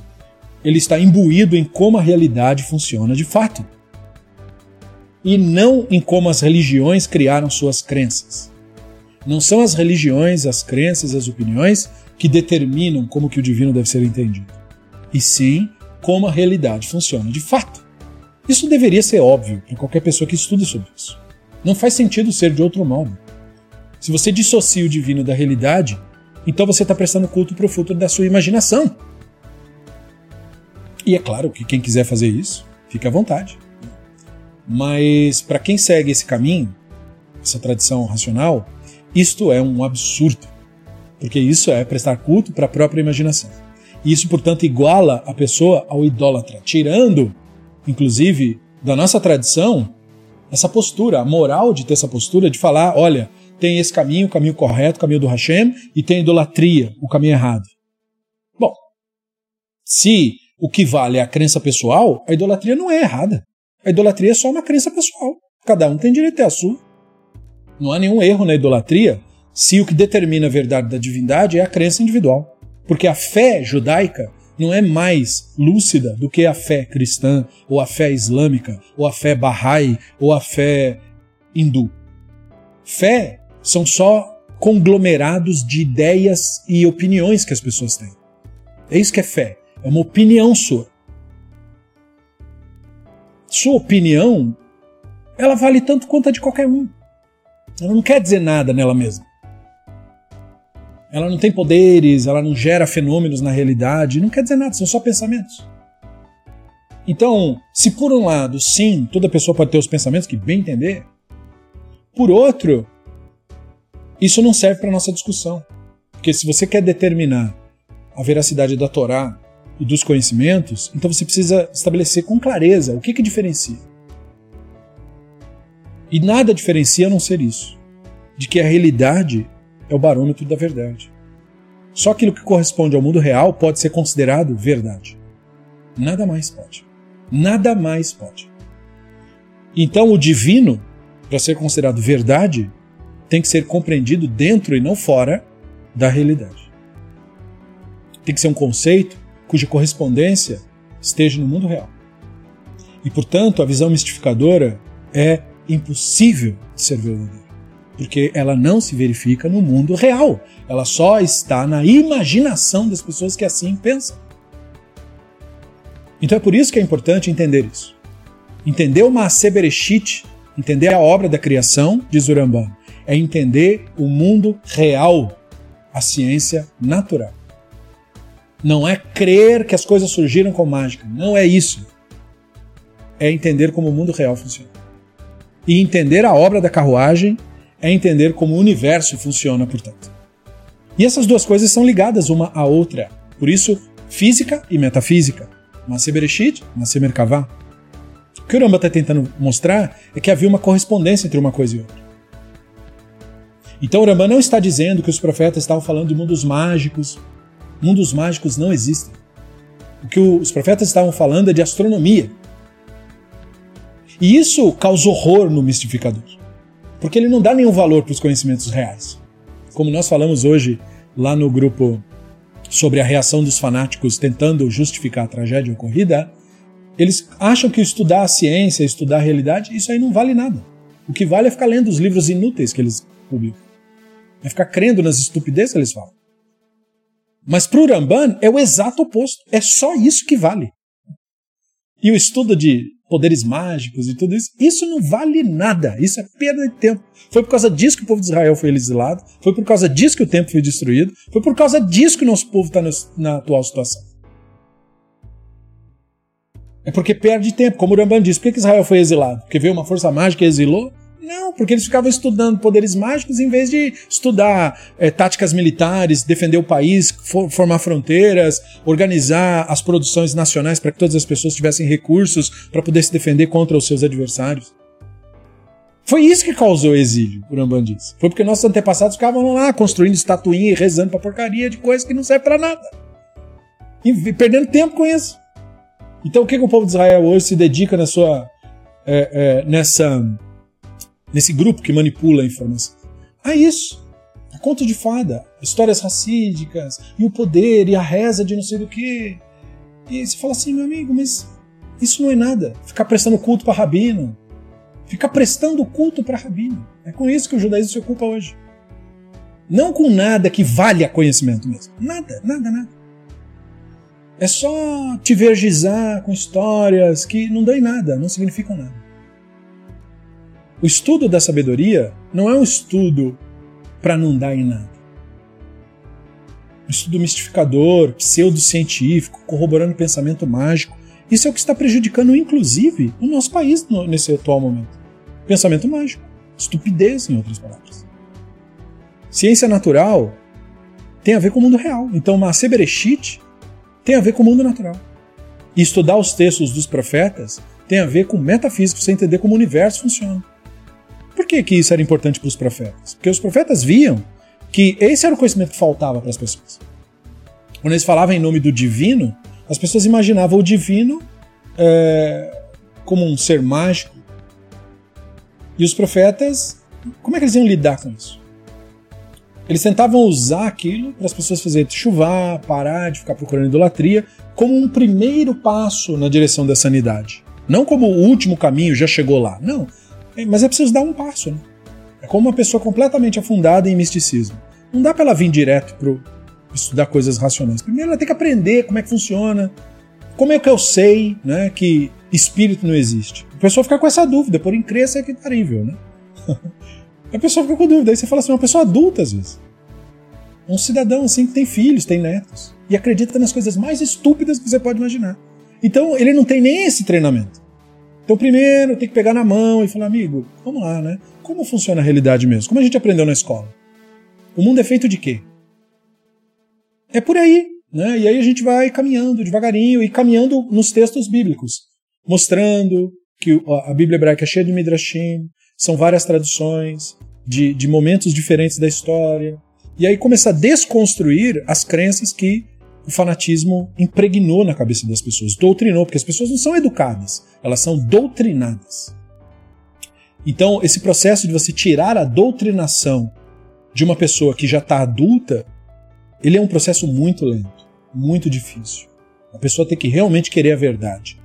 ele está imbuído em como a realidade funciona de fato. E não em como as religiões criaram suas crenças. Não são as religiões, as crenças, as opiniões que determinam como que o divino deve ser entendido, e sim como a realidade funciona de fato. Isso deveria ser óbvio para qualquer pessoa que estude sobre isso. Não faz sentido ser de outro modo. Se você dissocia o divino da realidade, então você está prestando culto para o futuro da sua imaginação. E é claro que quem quiser fazer isso, fique à vontade. Mas para quem segue esse caminho, essa tradição racional, isto é um absurdo. Porque isso é prestar culto para a própria imaginação. E isso, portanto, iguala a pessoa ao idólatra, tirando, inclusive, da nossa tradição, essa postura, a moral de ter essa postura de falar: olha, tem esse caminho, o caminho correto, o caminho do Hashem, e tem a idolatria, o caminho errado. Bom, se o que vale é a crença pessoal, a idolatria não é errada. A idolatria é só uma crença pessoal. Cada um tem direito a sua. Não há nenhum erro na idolatria se o que determina a verdade da divindade é a crença individual. Porque a fé judaica não é mais lúcida do que a fé cristã, ou a fé islâmica, ou a fé Bahá'í, ou a fé hindu. Fé são só conglomerados de ideias e opiniões que as pessoas têm. É isso que é fé. É uma opinião sua. Sua opinião, ela vale tanto quanto a de qualquer um. Ela não quer dizer nada nela mesma. Ela não tem poderes, ela não gera fenômenos na realidade, não quer dizer nada, são só pensamentos. Então, se por um lado, sim, toda pessoa pode ter os pensamentos que bem entender, por outro, isso não serve para nossa discussão. Porque se você quer determinar a veracidade da Torá e dos conhecimentos, então você precisa estabelecer com clareza o que, que diferencia. E nada diferencia a não ser isso: de que a realidade é o barômetro da verdade. Só aquilo que corresponde ao mundo real pode ser considerado verdade. Nada mais pode. Nada mais pode. Então, o divino, para ser considerado verdade, tem que ser compreendido dentro e não fora da realidade. Tem que ser um conceito cuja correspondência esteja no mundo real. E, portanto, a visão mistificadora é impossível de ser verdadeira, porque ela não se verifica no mundo real. Ela só está na imaginação das pessoas que assim pensam. Então é por isso que é importante entender isso. Entender o Maaseh Bereshit, entender a obra da criação, diz Urambano, é entender o mundo real, a ciência natural. Não é crer que as coisas surgiram com mágica. Não é isso. É entender como o mundo real funciona. E entender a obra da carruagem é entender como o universo funciona, portanto. E essas duas coisas são ligadas uma à outra. Por isso, física e metafísica. Nascer Bereshit, nascer Merkavá. O que o Ramba está tentando mostrar é que havia uma correspondência entre uma coisa e outra. Então o Ramba não está dizendo que os profetas estavam falando de mundos mágicos, mundos mágicos não existem. O que os profetas estavam falando é de astronomia. E isso causa horror no mistificador, porque ele não dá nenhum valor para os conhecimentos reais. Como nós falamos hoje lá no grupo sobre a reação dos fanáticos tentando justificar a tragédia ocorrida, eles acham que estudar a ciência, estudar a realidade, isso aí não vale nada. O que vale é ficar lendo os livros inúteis que eles publicam. É ficar crendo nas estupidezes que eles falam. Mas para o Ramban é o exato oposto. É só isso que vale. E o estudo de poderes mágicos e tudo isso, isso não vale nada. Isso é perda de tempo. Foi por causa disso que o povo de Israel foi exilado. Foi por causa disso que o templo foi destruído. Foi por causa disso que o nosso povo está na atual situação. É porque perde tempo, como o Ramban disse. Por que Israel foi exilado? Porque veio uma força mágica e exilou? Não, porque eles ficavam estudando poderes mágicos em vez de estudar é, táticas militares, defender o país, for, formar fronteiras, organizar as produções nacionais para que todas as pessoas tivessem recursos para poder se defender contra os seus adversários. Foi isso que causou o exílio, Rambam disse. Foi porque nossos antepassados ficavam lá construindo estatuinha e rezando para porcaria de coisa que não serve para nada. E perdendo tempo com isso. Então o que, que o povo de Israel hoje se dedica na sua, é, é, nessa nesse grupo que manipula a informação. Ah, isso. A conto de fada, histórias racídicas, e o poder, e a reza de não sei do que. E você fala assim, meu amigo, mas isso não é nada. Ficar prestando culto para rabino, Fica prestando culto para Rabino. É com isso que o judaísmo se ocupa hoje. Não com nada que valha conhecimento mesmo. Nada, nada, nada. É só te vergizar com histórias que não dão em nada, não significam nada. O estudo da sabedoria não é um estudo para não dar em nada. Um estudo mistificador, pseudocientífico, corroborando pensamento mágico. Isso é o que está prejudicando, inclusive, o nosso país nesse atual momento. Pensamento mágico. Estupidez, em outras palavras. Ciência natural tem a ver com o mundo real. Então, Bereshit tem a ver com o mundo natural. E estudar os textos dos profetas tem a ver com metafísica, você entender como o universo funciona. Que, que isso era importante para os profetas? Porque os profetas viam que esse era o conhecimento que faltava para as pessoas. Quando eles falavam em nome do divino, as pessoas imaginavam o divino é, como um ser mágico. E os profetas, como é que eles iam lidar com isso? Eles tentavam usar aquilo para as pessoas fazerem chuvar, parar de ficar procurando idolatria, como um primeiro passo na direção da sanidade. Não como o último caminho, já chegou lá. Não. É, mas é preciso dar um passo. Né? É como uma pessoa completamente afundada em misticismo. Não dá para ela vir direto para estudar coisas racionais. Primeiro ela tem que aprender como é que funciona. Como é que eu sei né, que espírito não existe? A pessoa fica com essa dúvida, por incrível que terrível, né? A pessoa fica com dúvida. Aí você fala assim, uma pessoa adulta às vezes. Um cidadão assim que tem filhos, tem netos. E acredita nas coisas mais estúpidas que você pode imaginar. Então ele não tem nem esse treinamento. Então primeiro tem que pegar na mão e falar, amigo, vamos lá, né? Como funciona a realidade mesmo? Como a gente aprendeu na escola? O mundo é feito de quê? É por aí, né? E aí a gente vai caminhando devagarinho e caminhando nos textos bíblicos, mostrando que a Bíblia hebraica é cheia de midrashim, são várias traduções de, de momentos diferentes da história. E aí começa a desconstruir as crenças que o fanatismo impregnou na cabeça das pessoas, doutrinou, porque as pessoas não são educadas, elas são doutrinadas. Então, esse processo de você tirar a doutrinação de uma pessoa que já está adulta, ele é um processo muito lento, muito difícil. A pessoa tem que realmente querer a verdade.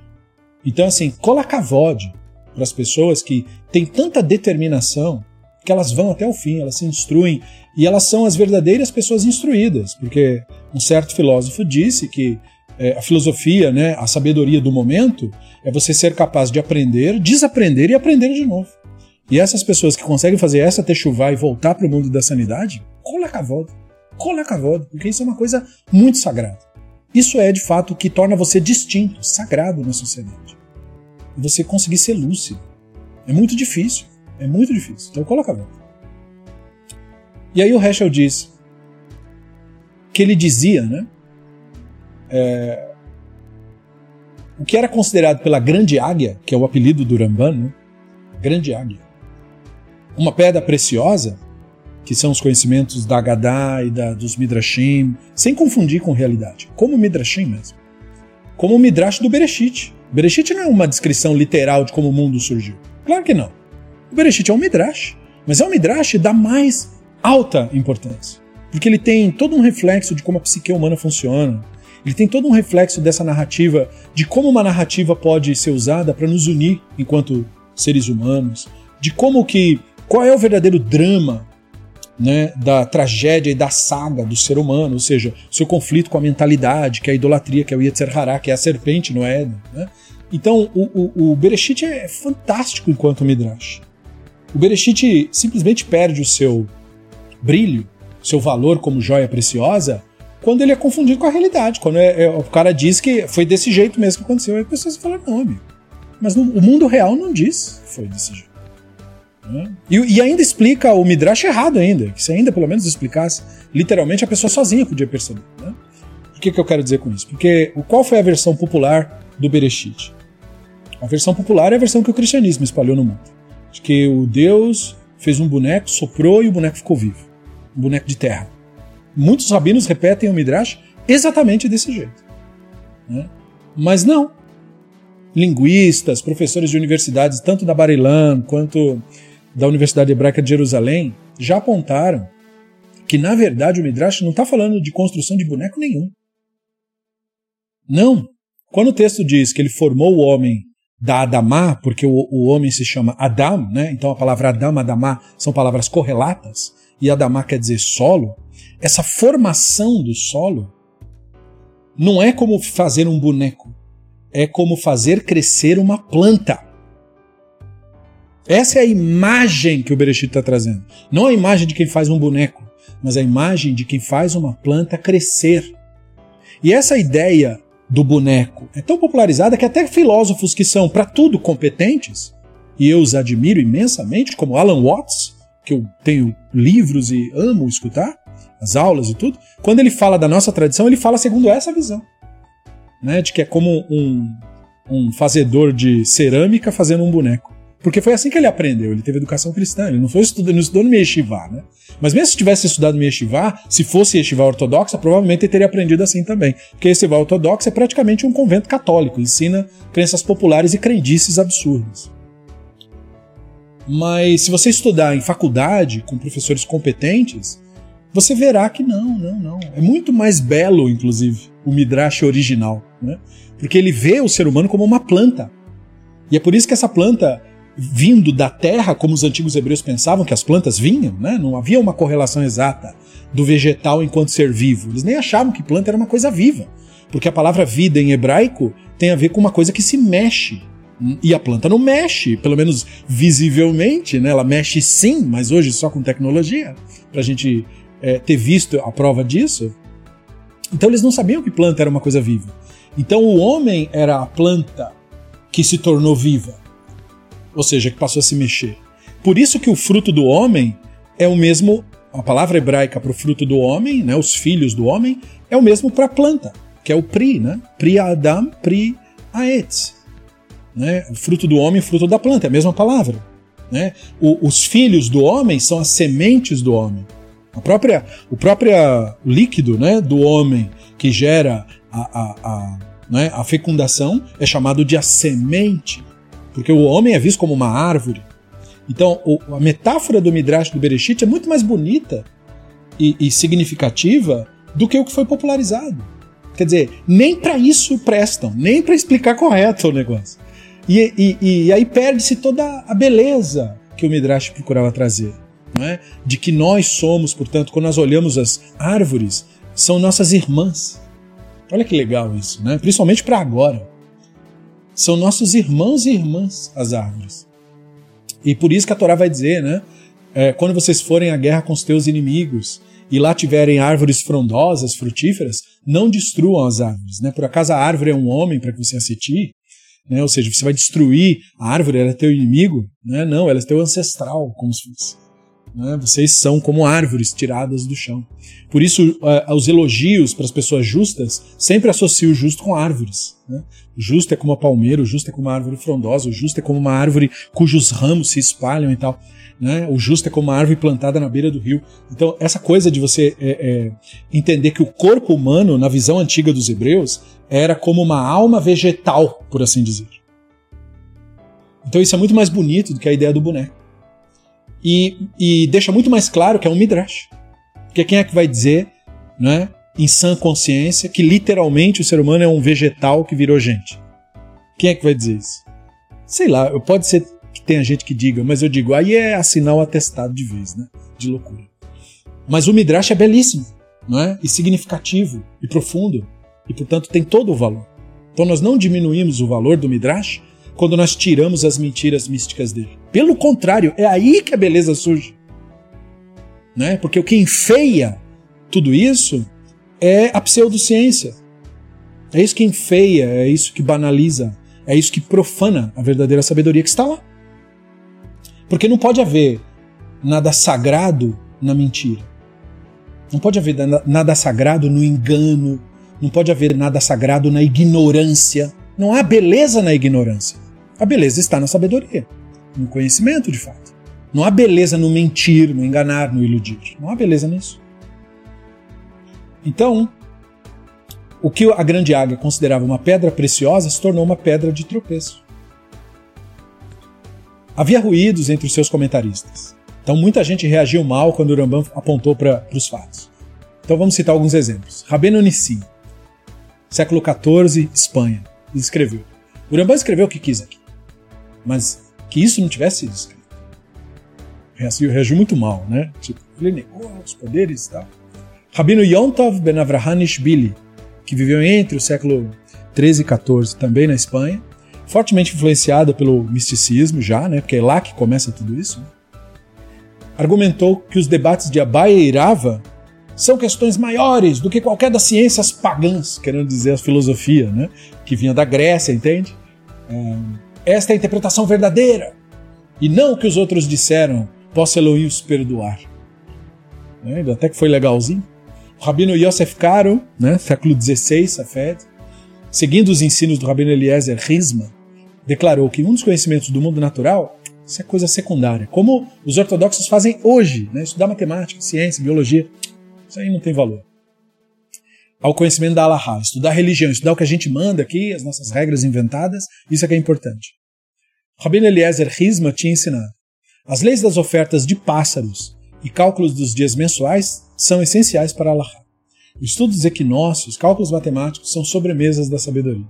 Então, assim, colacavode para as pessoas que têm tanta determinação que elas vão até o fim, elas se instruem e elas são as verdadeiras pessoas instruídas, porque um certo filósofo disse que é, a filosofia, né, a sabedoria do momento, é você ser capaz de aprender, desaprender e aprender de novo. E essas pessoas que conseguem fazer essa techuvá e voltar para o mundo da sanidade, cola cavoda, cola cavoda, porque isso é uma coisa muito sagrada. Isso é de fato o que torna você distinto, sagrado na sociedade e você conseguir ser lúcido. É muito difícil. É muito difícil. Então coloca volta. E aí o Heschel diz que ele dizia, né? É, o que era considerado pela grande águia, que é o apelido do Ramban, né? grande águia, uma pedra preciosa, que são os conhecimentos da Agadá e da, dos Midrashim, sem confundir com realidade, como Midrashim mesmo, como o Midrash do Bereshit, Bereshit não é uma descrição literal de como o mundo surgiu. Claro que não. O Bereshit é um Midrash, mas é um Midrash da mais alta importância. Porque ele tem todo um reflexo de como a psique humana funciona. Ele tem todo um reflexo dessa narrativa, de como uma narrativa pode ser usada para nos unir enquanto seres humanos, de como que qual é o verdadeiro drama né, da tragédia e da saga do ser humano, ou seja, seu conflito com a mentalidade, que é a idolatria, que é o Yetzer Hará, que é a serpente no Éden. Né? Então, o, o, o Bereshit é fantástico enquanto Midrash. O Bereshit simplesmente perde o seu brilho, seu valor como joia preciosa, quando ele é confundido com a realidade. Quando é, é, o cara diz que foi desse jeito mesmo que aconteceu, aí as pessoas falam, não, amigo. Mas no, o mundo real não diz que foi desse jeito. Né? E, e, ainda explica o Midrash errado ainda, que se ainda pelo menos explicasse, literalmente a pessoa sozinha podia perceber. Né? O que, que eu quero dizer com isso? Porque qual foi a versão popular do Bereshit? A versão popular é a versão que o cristianismo espalhou no mundo. De que o Deus fez um boneco, soprou e o boneco ficou vivo. Um boneco de terra. Muitos rabinos repetem o Midrash exatamente desse jeito. Né? Mas não. Linguistas, professores de universidades, tanto da Barilan quanto da Universidade Hebraica de Jerusalém, já apontaram que, na verdade, o Midrash não está falando de construção de boneco nenhum. Não. Quando o texto diz que ele formou o homem da Adamá, porque o, o, homem se chama Adam, né? Então a palavra Adam, Adamá são palavras correlatas, e Adamá quer dizer solo. Essa formação do solo não é como fazer um boneco, é como fazer crescer uma planta. Essa é a imagem que o Bereshit está trazendo. Não a imagem de quem faz um boneco, mas a imagem de quem faz uma planta crescer. E essa ideia do boneco é tão popularizada que até filósofos que são para tudo competentes, e eu os admiro imensamente, como Alan Watts, que eu tenho livros e amo escutar, as aulas e tudo, quando ele fala da nossa tradição, ele fala segundo essa visão. Né, de que é como um, um fazedor de cerâmica fazendo um boneco. Porque foi assim que ele aprendeu, ele teve educação cristã, ele não foi estudando, não estudou no Yeshiva, né? Mas mesmo se tivesse estudado no Yeshiva, se fosse Yeshiva ortodoxa, provavelmente ele teria aprendido assim também. Porque Yeshiva ortodoxa é praticamente um convento católico, ensina crenças populares e crendices absurdas. Mas se você estudar em faculdade com professores competentes, você verá que não, não, não. É muito mais belo, inclusive, o Midrash original, né? Porque ele vê o ser humano como uma planta. E é por isso que essa planta vindo da terra, como os antigos hebreus pensavam que as plantas vinham, né? não havia uma correlação exata do vegetal enquanto ser vivo. Eles nem achavam que planta era uma coisa viva, porque a palavra vida em hebraico tem a ver com uma coisa que se mexe. E a planta não mexe, pelo menos visivelmente, né? ela mexe sim, mas hoje só com tecnologia, para a gente é, ter visto a prova disso. Então eles não sabiam que planta era uma coisa viva. Então o homem era a planta que se tornou viva ou seja, que passou a se mexer. Por isso que o fruto do homem é o mesmo, a palavra hebraica para o fruto do homem, né, os filhos do homem, é o mesmo para a planta, que é o pri, né? Pri Adam, pri Aetz. Né? O fruto do homem, fruto da planta, é a mesma palavra. Né? O, os filhos do homem são as sementes do homem. A própria, o próprio líquido né, do homem que gera a, a, a, né, a fecundação é chamado de a semente porque o homem é visto como uma árvore. Então, o, a metáfora do Midrash do Bereshit é muito mais bonita e, e significativa do que o que foi popularizado. Quer dizer, nem para isso prestam, nem para explicar correto o negócio. E, e, e aí perde-se toda a beleza que o Midrash procurava trazer. É? De que nós somos, portanto, quando nós olhamos as árvores, são nossas irmãs. Olha que legal isso, né? principalmente para agora. São nossos irmãos e irmãs as árvores. E por isso que a Torá vai dizer, né? É, quando vocês forem à guerra com os teus inimigos e lá tiverem árvores frondosas, frutíferas, não destruam as árvores. Né? Por acaso a árvore é um homem para que você assistir? Né? Ou seja, você vai destruir a árvore, ela é teu inimigo? Né? Não, ela é teu ancestral, como se fosse. Né? Vocês são como árvores tiradas do chão. Por isso, uh, os elogios para as pessoas justas sempre associam o justo com árvores. Né? O justo é como a palmeira, o justo é como uma árvore frondosa, o justo é como uma árvore cujos ramos se espalham e tal. Né? O justo é como uma árvore plantada na beira do rio. Então, essa coisa de você é, é, entender que o corpo humano, na visão antiga dos hebreus, era como uma alma vegetal, por assim dizer. Então, isso é muito mais bonito do que a ideia do boneco e, e deixa muito mais claro que é um midrash. Porque quem é que vai dizer, né, em sã consciência, que literalmente o ser humano é um vegetal que virou gente? Quem é que vai dizer isso? Sei lá, pode ser que tenha gente que diga, mas eu digo, aí é assinar o atestado de vez, né? De loucura. Mas o Midrash é belíssimo, não é? E significativo e profundo, e portanto tem todo o valor. Então nós não diminuímos o valor do Midrash quando nós tiramos as mentiras místicas dele. Pelo contrário, é aí que a beleza surge. Né? Porque o que enfeia tudo isso é a pseudociência. É isso que enfeia, é isso que banaliza, é isso que profana a verdadeira sabedoria que está lá. Porque não pode haver nada sagrado na mentira. Não pode haver nada sagrado no engano. Não pode haver nada sagrado na ignorância. Não há beleza na ignorância. A beleza está na sabedoria, no conhecimento de fato. Não há beleza no mentir, no enganar, no iludir. Não há beleza nisso. Então, o que a grande águia considerava uma pedra preciosa se tornou uma pedra de tropeço. Havia ruídos entre os seus comentaristas. Então muita gente reagiu mal quando o Rambam apontou para os fatos. Então vamos citar alguns exemplos. Rabeno Nissim, século XIV, Espanha, escreveu. O Rambam escreveu o que quis aqui. Mas que isso não tivesse escrito. Reagiu, reagiu muito mal, né? Tipo, ele negou os poderes e tal. Rabino Yontov Ben Avraham Ishbili, que viveu entre o século 13 e 14, também na Espanha, fortemente influenciada pelo misticismo já, né? Porque é lá que começa tudo isso. Né? Argumentou que os debates de Abaia e Rava são questões maiores do que qualquer das ciências pagãs, querendo dizer a filosofia, né? Que vinha da Grécia, entende? É, esta é a interpretação verdadeira e não o que os outros disseram. Posso Elohim os perdoar. Né? Até que foi legalzinho. O Rabino Yosef Karo, né, século XVI, Safed, seguindo os ensinos do Rabino Eliezer Rizma, declarou que um dos conhecimentos do mundo natural isso é coisa secundária. Como os ortodoxos fazem hoje, né? estudar matemática, ciência, biologia. Isso aí não tem valor. Ao conhecimento da Allahá, estudar religião, estudar o que a gente manda aqui, as nossas regras inventadas, isso é que é importante. Rabino Eliezer Rizma tinha ensinado. As leis das ofertas de pássaros e cálculos dos dias mensuais são essenciais para Allah. O estudo dos equinócios, cálculos matemáticos são sobremesas da sabedoria.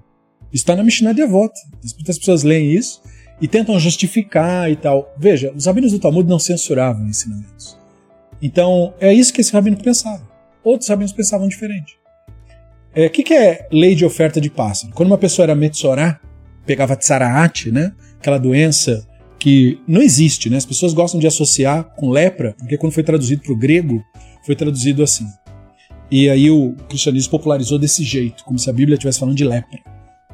Está na Mishnah de Avot. Muitas pessoas leem isso e tentam justificar e tal. Veja, os rabinos do Talmud não censuravam ensinamentos. Então, é isso que esse rabino pensava. Outros rabinos pensavam diferente. O é, que, que é lei de oferta de pássaro? Quando uma pessoa era Metsorá, pegava tsaraat, né? aquela doença que não existe, né? As pessoas gostam de associar com lepra, porque quando foi traduzido para o grego, foi traduzido assim. E aí o cristianismo popularizou desse jeito, como se a Bíblia estivesse falando de lepra.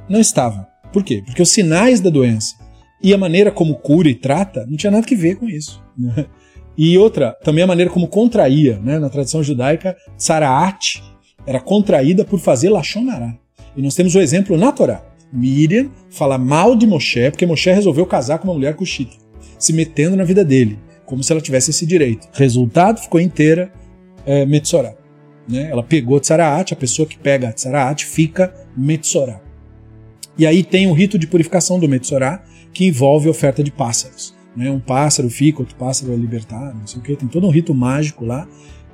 Não estava. Por quê? Porque os sinais da doença e a maneira como cura e trata não tinha nada que ver com isso. Né? E outra, também a maneira como contraía, né? Na tradição judaica, Saraat era contraída por fazer Lachonará. E nós temos o exemplo na Torá. Miriam fala mal de Moshe porque Moshe resolveu casar com uma mulher cuxita, se metendo na vida dele, como se ela tivesse esse direito. Resultado, ficou inteira é, Metsorá. Né? Ela pegou Tsaraat, a pessoa que pega Tsaraat fica Metsorá. E aí tem o rito de purificação do Metsorá, que envolve oferta de pássaros. Né? Um pássaro fica, outro pássaro é libertado, não sei o que. Tem todo um rito mágico lá,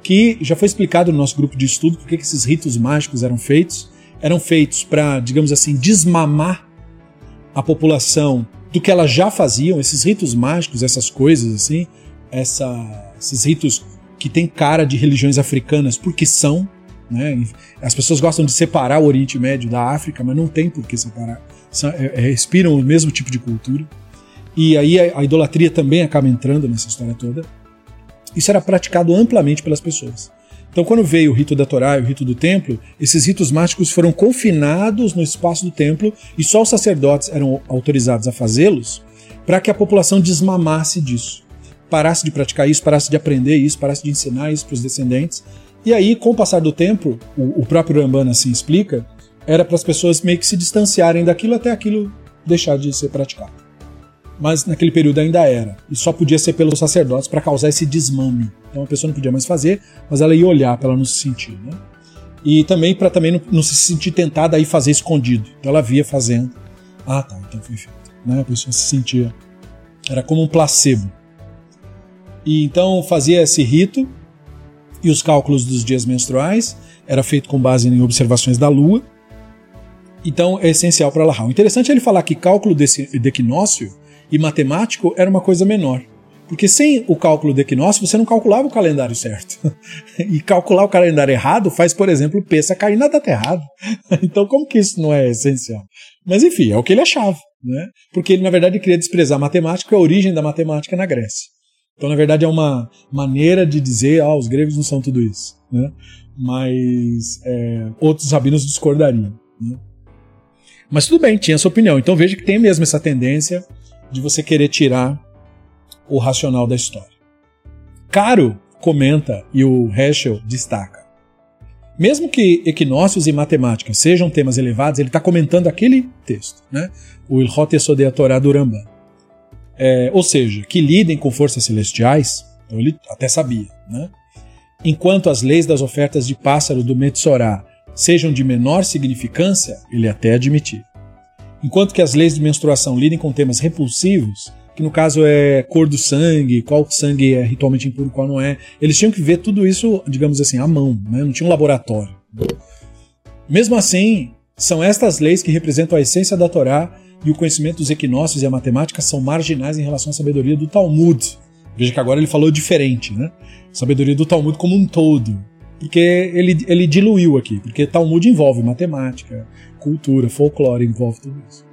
que já foi explicado no nosso grupo de estudo por que esses ritos mágicos eram feitos eram feitos para, digamos assim, desmamar a população do que elas já faziam, esses ritos mágicos, essas coisas assim, essa, esses ritos que têm cara de religiões africanas, porque são. Né? As pessoas gostam de separar o Oriente Médio da África, mas não tem por que separar. São, é, é, respiram o mesmo tipo de cultura. E aí a, a idolatria também acaba entrando nessa história toda. Isso era praticado amplamente pelas pessoas. Então, quando veio o rito da Torá e o rito do templo, esses ritos mágicos foram confinados no espaço do templo e só os sacerdotes eram autorizados a fazê-los para que a população desmamasse disso. Parasse de praticar isso, parasse de aprender isso, parasse de ensinar isso para os descendentes. E aí, com o passar do tempo, o, o próprio Ramban assim explica, era para as pessoas meio que se distanciarem daquilo até aquilo deixar de ser praticado mas naquele período ainda era. E só podia ser pelos sacerdotes para causar esse desmame. Então a pessoa não podia mais fazer, mas ela ia olhar para ela não se sentir. Né? E também para também não, não, se sentir tentada a ir fazer escondido. Então ela via fazendo. Ah, tá, então foi feito. Né? A pessoa se sentia. Era como um placebo. E então fazia esse rito e os cálculos dos dias menstruais era feito com base em observações da lua. Então é essencial para Lahal. Interessante é ele falar que cálculo desse, de equinócio e matemático era uma coisa menor. Porque sem o cálculo do equinócio, você não calculava o calendário certo. e calcular o calendário errado faz, por exemplo, o Pessa cair na data errada. então, como que isso não é essencial? Mas, enfim, é o que ele achava. Né? Porque ele, na verdade, queria desprezar a matemática, a origem da matemática na Grécia. Então, na verdade, é uma maneira de dizer, ah, os gregos não são tudo isso. Né? Mas é, outros rabinos discordariam. Né? Mas tudo bem, tinha sua opinião. Então veja que tem mesmo essa tendência de você querer tirar o racional da história. Caro comenta e o Heschel destaca. Mesmo que equinócios e matemática sejam temas elevados, ele está comentando aquele texto, né? o Ilhot Yesodei a Torá do. É, ou seja, que lidem com forças celestiais, então ele até sabia, né? enquanto as leis das ofertas de pássaro do Metsorá sejam de menor significância, ele até admitir. Enquanto que as leis de menstruação lidem com temas repulsivos, que no caso é cor do sangue, qual sangue é ritualmente impuro, qual não é, eles tinham que ver tudo isso, digamos assim, à mão, né? não tinha um laboratório. Mesmo assim, são estas leis que representam a essência da Torá e o conhecimento dos equinócios e a matemática são marginais em relação à sabedoria do Talmud. Veja que agora ele falou diferente, né? Sabedoria do Talmud como um todo. Porque ele, ele diluiu aqui, porque Talmud envolve matemática, cultura, folclore, envolve tudo isso.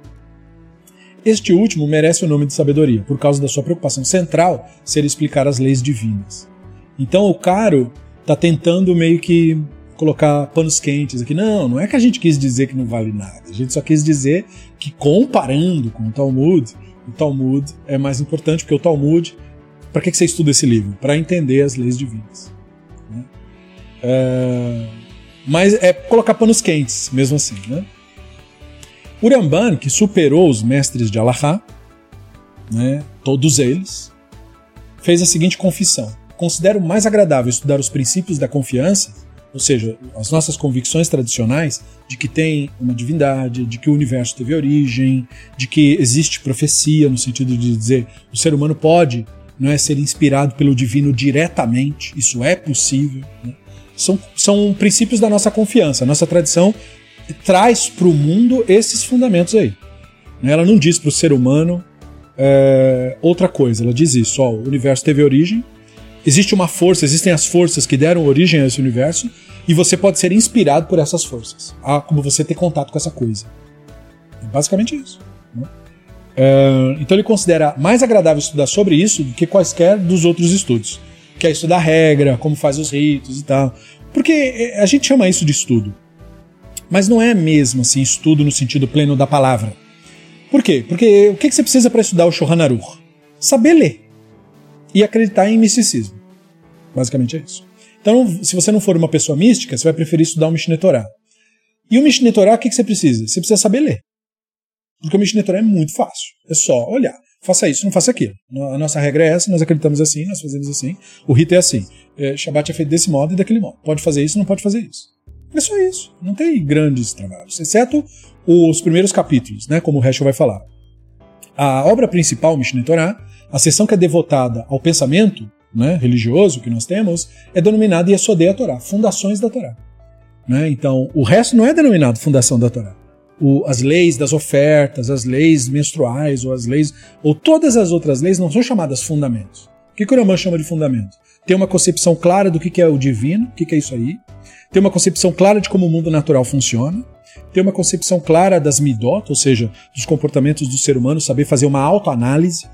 Este último merece o nome de sabedoria, por causa da sua preocupação central ser explicar as leis divinas. Então o Caro está tentando meio que colocar panos quentes aqui. Não, não é que a gente quis dizer que não vale nada. A gente só quis dizer que comparando com o Talmud, o Talmud é mais importante, porque o Talmud, para que você estuda esse livro? Para entender as leis divinas. É, mas é colocar panos quentes, mesmo assim. Né? Que superou os mestres de Allahá, né, todos eles, fez a seguinte confissão: Considero mais agradável estudar os princípios da confiança, ou seja, as nossas convicções tradicionais de que tem uma divindade, de que o universo teve origem, de que existe profecia, no sentido de dizer o ser humano pode não é ser inspirado pelo divino diretamente, isso é possível. Né? São, são princípios da nossa confiança. Nossa tradição traz para o mundo esses fundamentos aí. Ela não diz para o ser humano é, outra coisa, ela diz isso: ó, o universo teve origem, existe uma força, existem as forças que deram origem a esse universo, e você pode ser inspirado por essas forças, a como você ter contato com essa coisa. É basicamente isso. Né? É, então ele considera mais agradável estudar sobre isso do que quaisquer dos outros estudos, que é estudar regra, como faz os ritos e tal. Porque é, a gente chama isso de estudo. Mas não é mesmo assim estudo no sentido pleno da palavra. Por quê? Porque o que você precisa para estudar o Shohan? Saber ler e acreditar em misticismo. Basicamente é isso. Então, se você não for uma pessoa mística, você vai preferir estudar o Mishneh Torah. E o Mishneh Torah, o que você precisa? Você precisa saber ler. Porque o Mishneh Torah é muito fácil. É só olhar. Faça isso, não faça aquilo. A nossa regra é essa, nós acreditamos assim, nós fazemos assim. O rito é assim. É, Shabbat é feito desse modo e daquele modo. Pode fazer isso, não pode fazer isso. É só isso. Não tem grandes trabalhos, exceto os primeiros capítulos, né, como o Heschel vai falar. A obra principal, Mishneh Torah, a seção que é devotada ao pensamento né, religioso que nós temos, é denominada Yesodei a Torá, fundações da Torá. Né? Então, o resto não é denominado fundação da Torá. O, as leis das ofertas, as leis menstruais, ou as leis, ou todas as outras leis não são chamadas fundamentos. O que o Rambam chama de fundamento? Tem uma concepção clara do que é o divino, o que é isso aí, ter uma concepção clara de como o mundo natural funciona, ter uma concepção clara das midot, ou seja, dos comportamentos do ser humano, saber fazer uma autoanálise,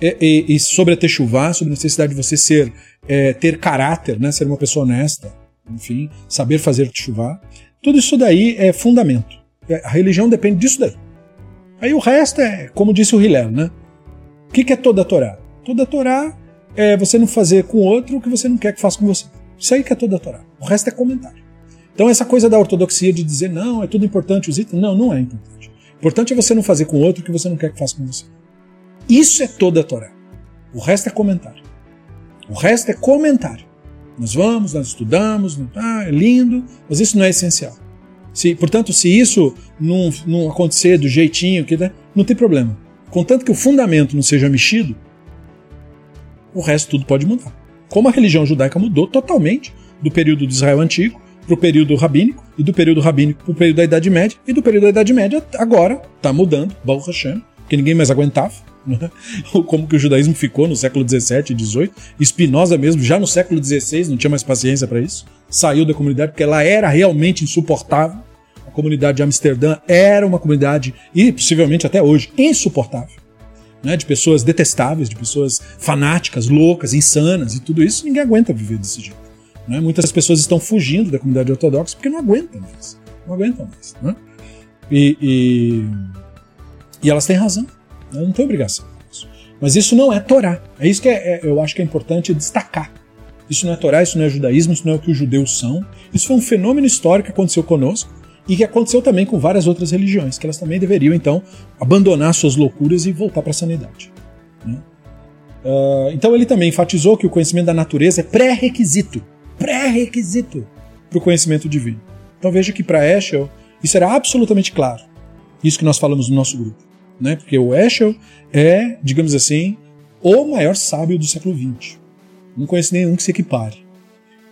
e, e, e sobre a techuvá, sobre a necessidade de você ser, é, ter caráter, né, ser uma pessoa honesta, enfim, saber fazer techuvá. Tudo isso daí é fundamento. É, a religião depende disso daí. Aí o resto é, como disse o Hillel, né? O que, é toda a Torá? Toda a Torá é você não fazer com o outro o que você não quer que faça com você. Isso aí que é toda a Torá. O resto é comentário. Então essa coisa da ortodoxia de dizer não, é tudo importante os itens, não, não é importante. Importante é você não fazer com o outro o que você não quer que faça com você. Isso é toda a Torá. O resto é comentário. O resto é comentário. Nós vamos, nós estudamos, ah, é lindo, mas isso não é essencial. Se, portanto, se isso não, não acontecer do jeitinho que não tem problema. Contanto que o fundamento não seja mexido, o resto tudo pode mudar. Como a religião judaica mudou totalmente do período do Israel antigo para o período rabínico, e do período rabínico para o período da Idade Média, e do período da Idade Média agora está mudando, Baruch Hashem, porque ninguém mais aguentava. Né? Como que o judaísmo ficou no século 17 e 18. Spinoza mesmo, já no século 16, não tinha mais paciência para isso. Saiu da comunidade porque ela era realmente insuportável. Comunidade de Amsterdã era uma comunidade, e possivelmente até hoje, insuportável né, de pessoas detestáveis, de pessoas fanáticas, loucas, insanas e tudo isso, ninguém aguenta viver desse jeito. Né? Muitas pessoas estão fugindo da comunidade ortodoxa porque não aguentam mais. Não aguentam mais. Né? E, e, e, elas têm razão. Né? Não tem obrigação. Mas isso não é Torá. É isso que é, é, eu acho que é importante destacar. Isso não é Torá, isso não é judaísmo, isso não é o que os judeus são. Isso foi um fenômeno histórico que aconteceu conosco e que aconteceu também com várias outras religiões, que elas também deveriam então abandonar suas loucuras e voltar para a sanidade. Né? Uh, então ele também enfatizou que o conhecimento da natureza é pré-requisito, pré-requisito para o conhecimento divino. Então veja que para Eschel isso era absolutamente claro. Isso que nós falamos no nosso grupo, né? Porque o Eschel é, digamos assim, o maior sábio do século XX. Não conheço nenhum que se equipare.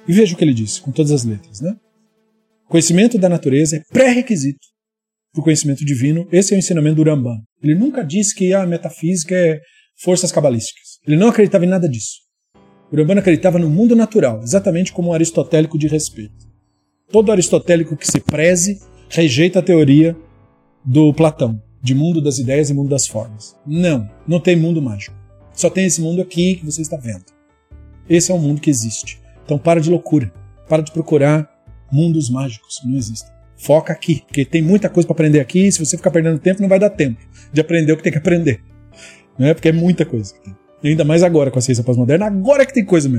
E veja o que ele disse, com todas as letras, né? Conhecimento da natureza é pré-requisito para o conhecimento divino. Esse é o ensinamento do Rambam. Ele nunca disse que a metafísica é forças cabalísticas. Ele não acreditava em nada disso. O Rambam acreditava no mundo natural, exatamente como um aristotélico de respeito. Todo aristotélico que se preze rejeita a teoria do Platão, de mundo das ideias e mundo das formas. Não, não tem mundo mágico. Só tem esse mundo aqui que você está vendo. Esse é o mundo que existe. Então para de loucura. Para de procurar mundos mágicos não existem. Foca aqui, porque tem muita coisa para aprender aqui. E se você ficar perdendo tempo, não vai dar tempo de aprender o que tem que aprender. Né? Porque é muita coisa. E ainda mais agora com a ciência pós-moderna, agora que tem coisa mesmo.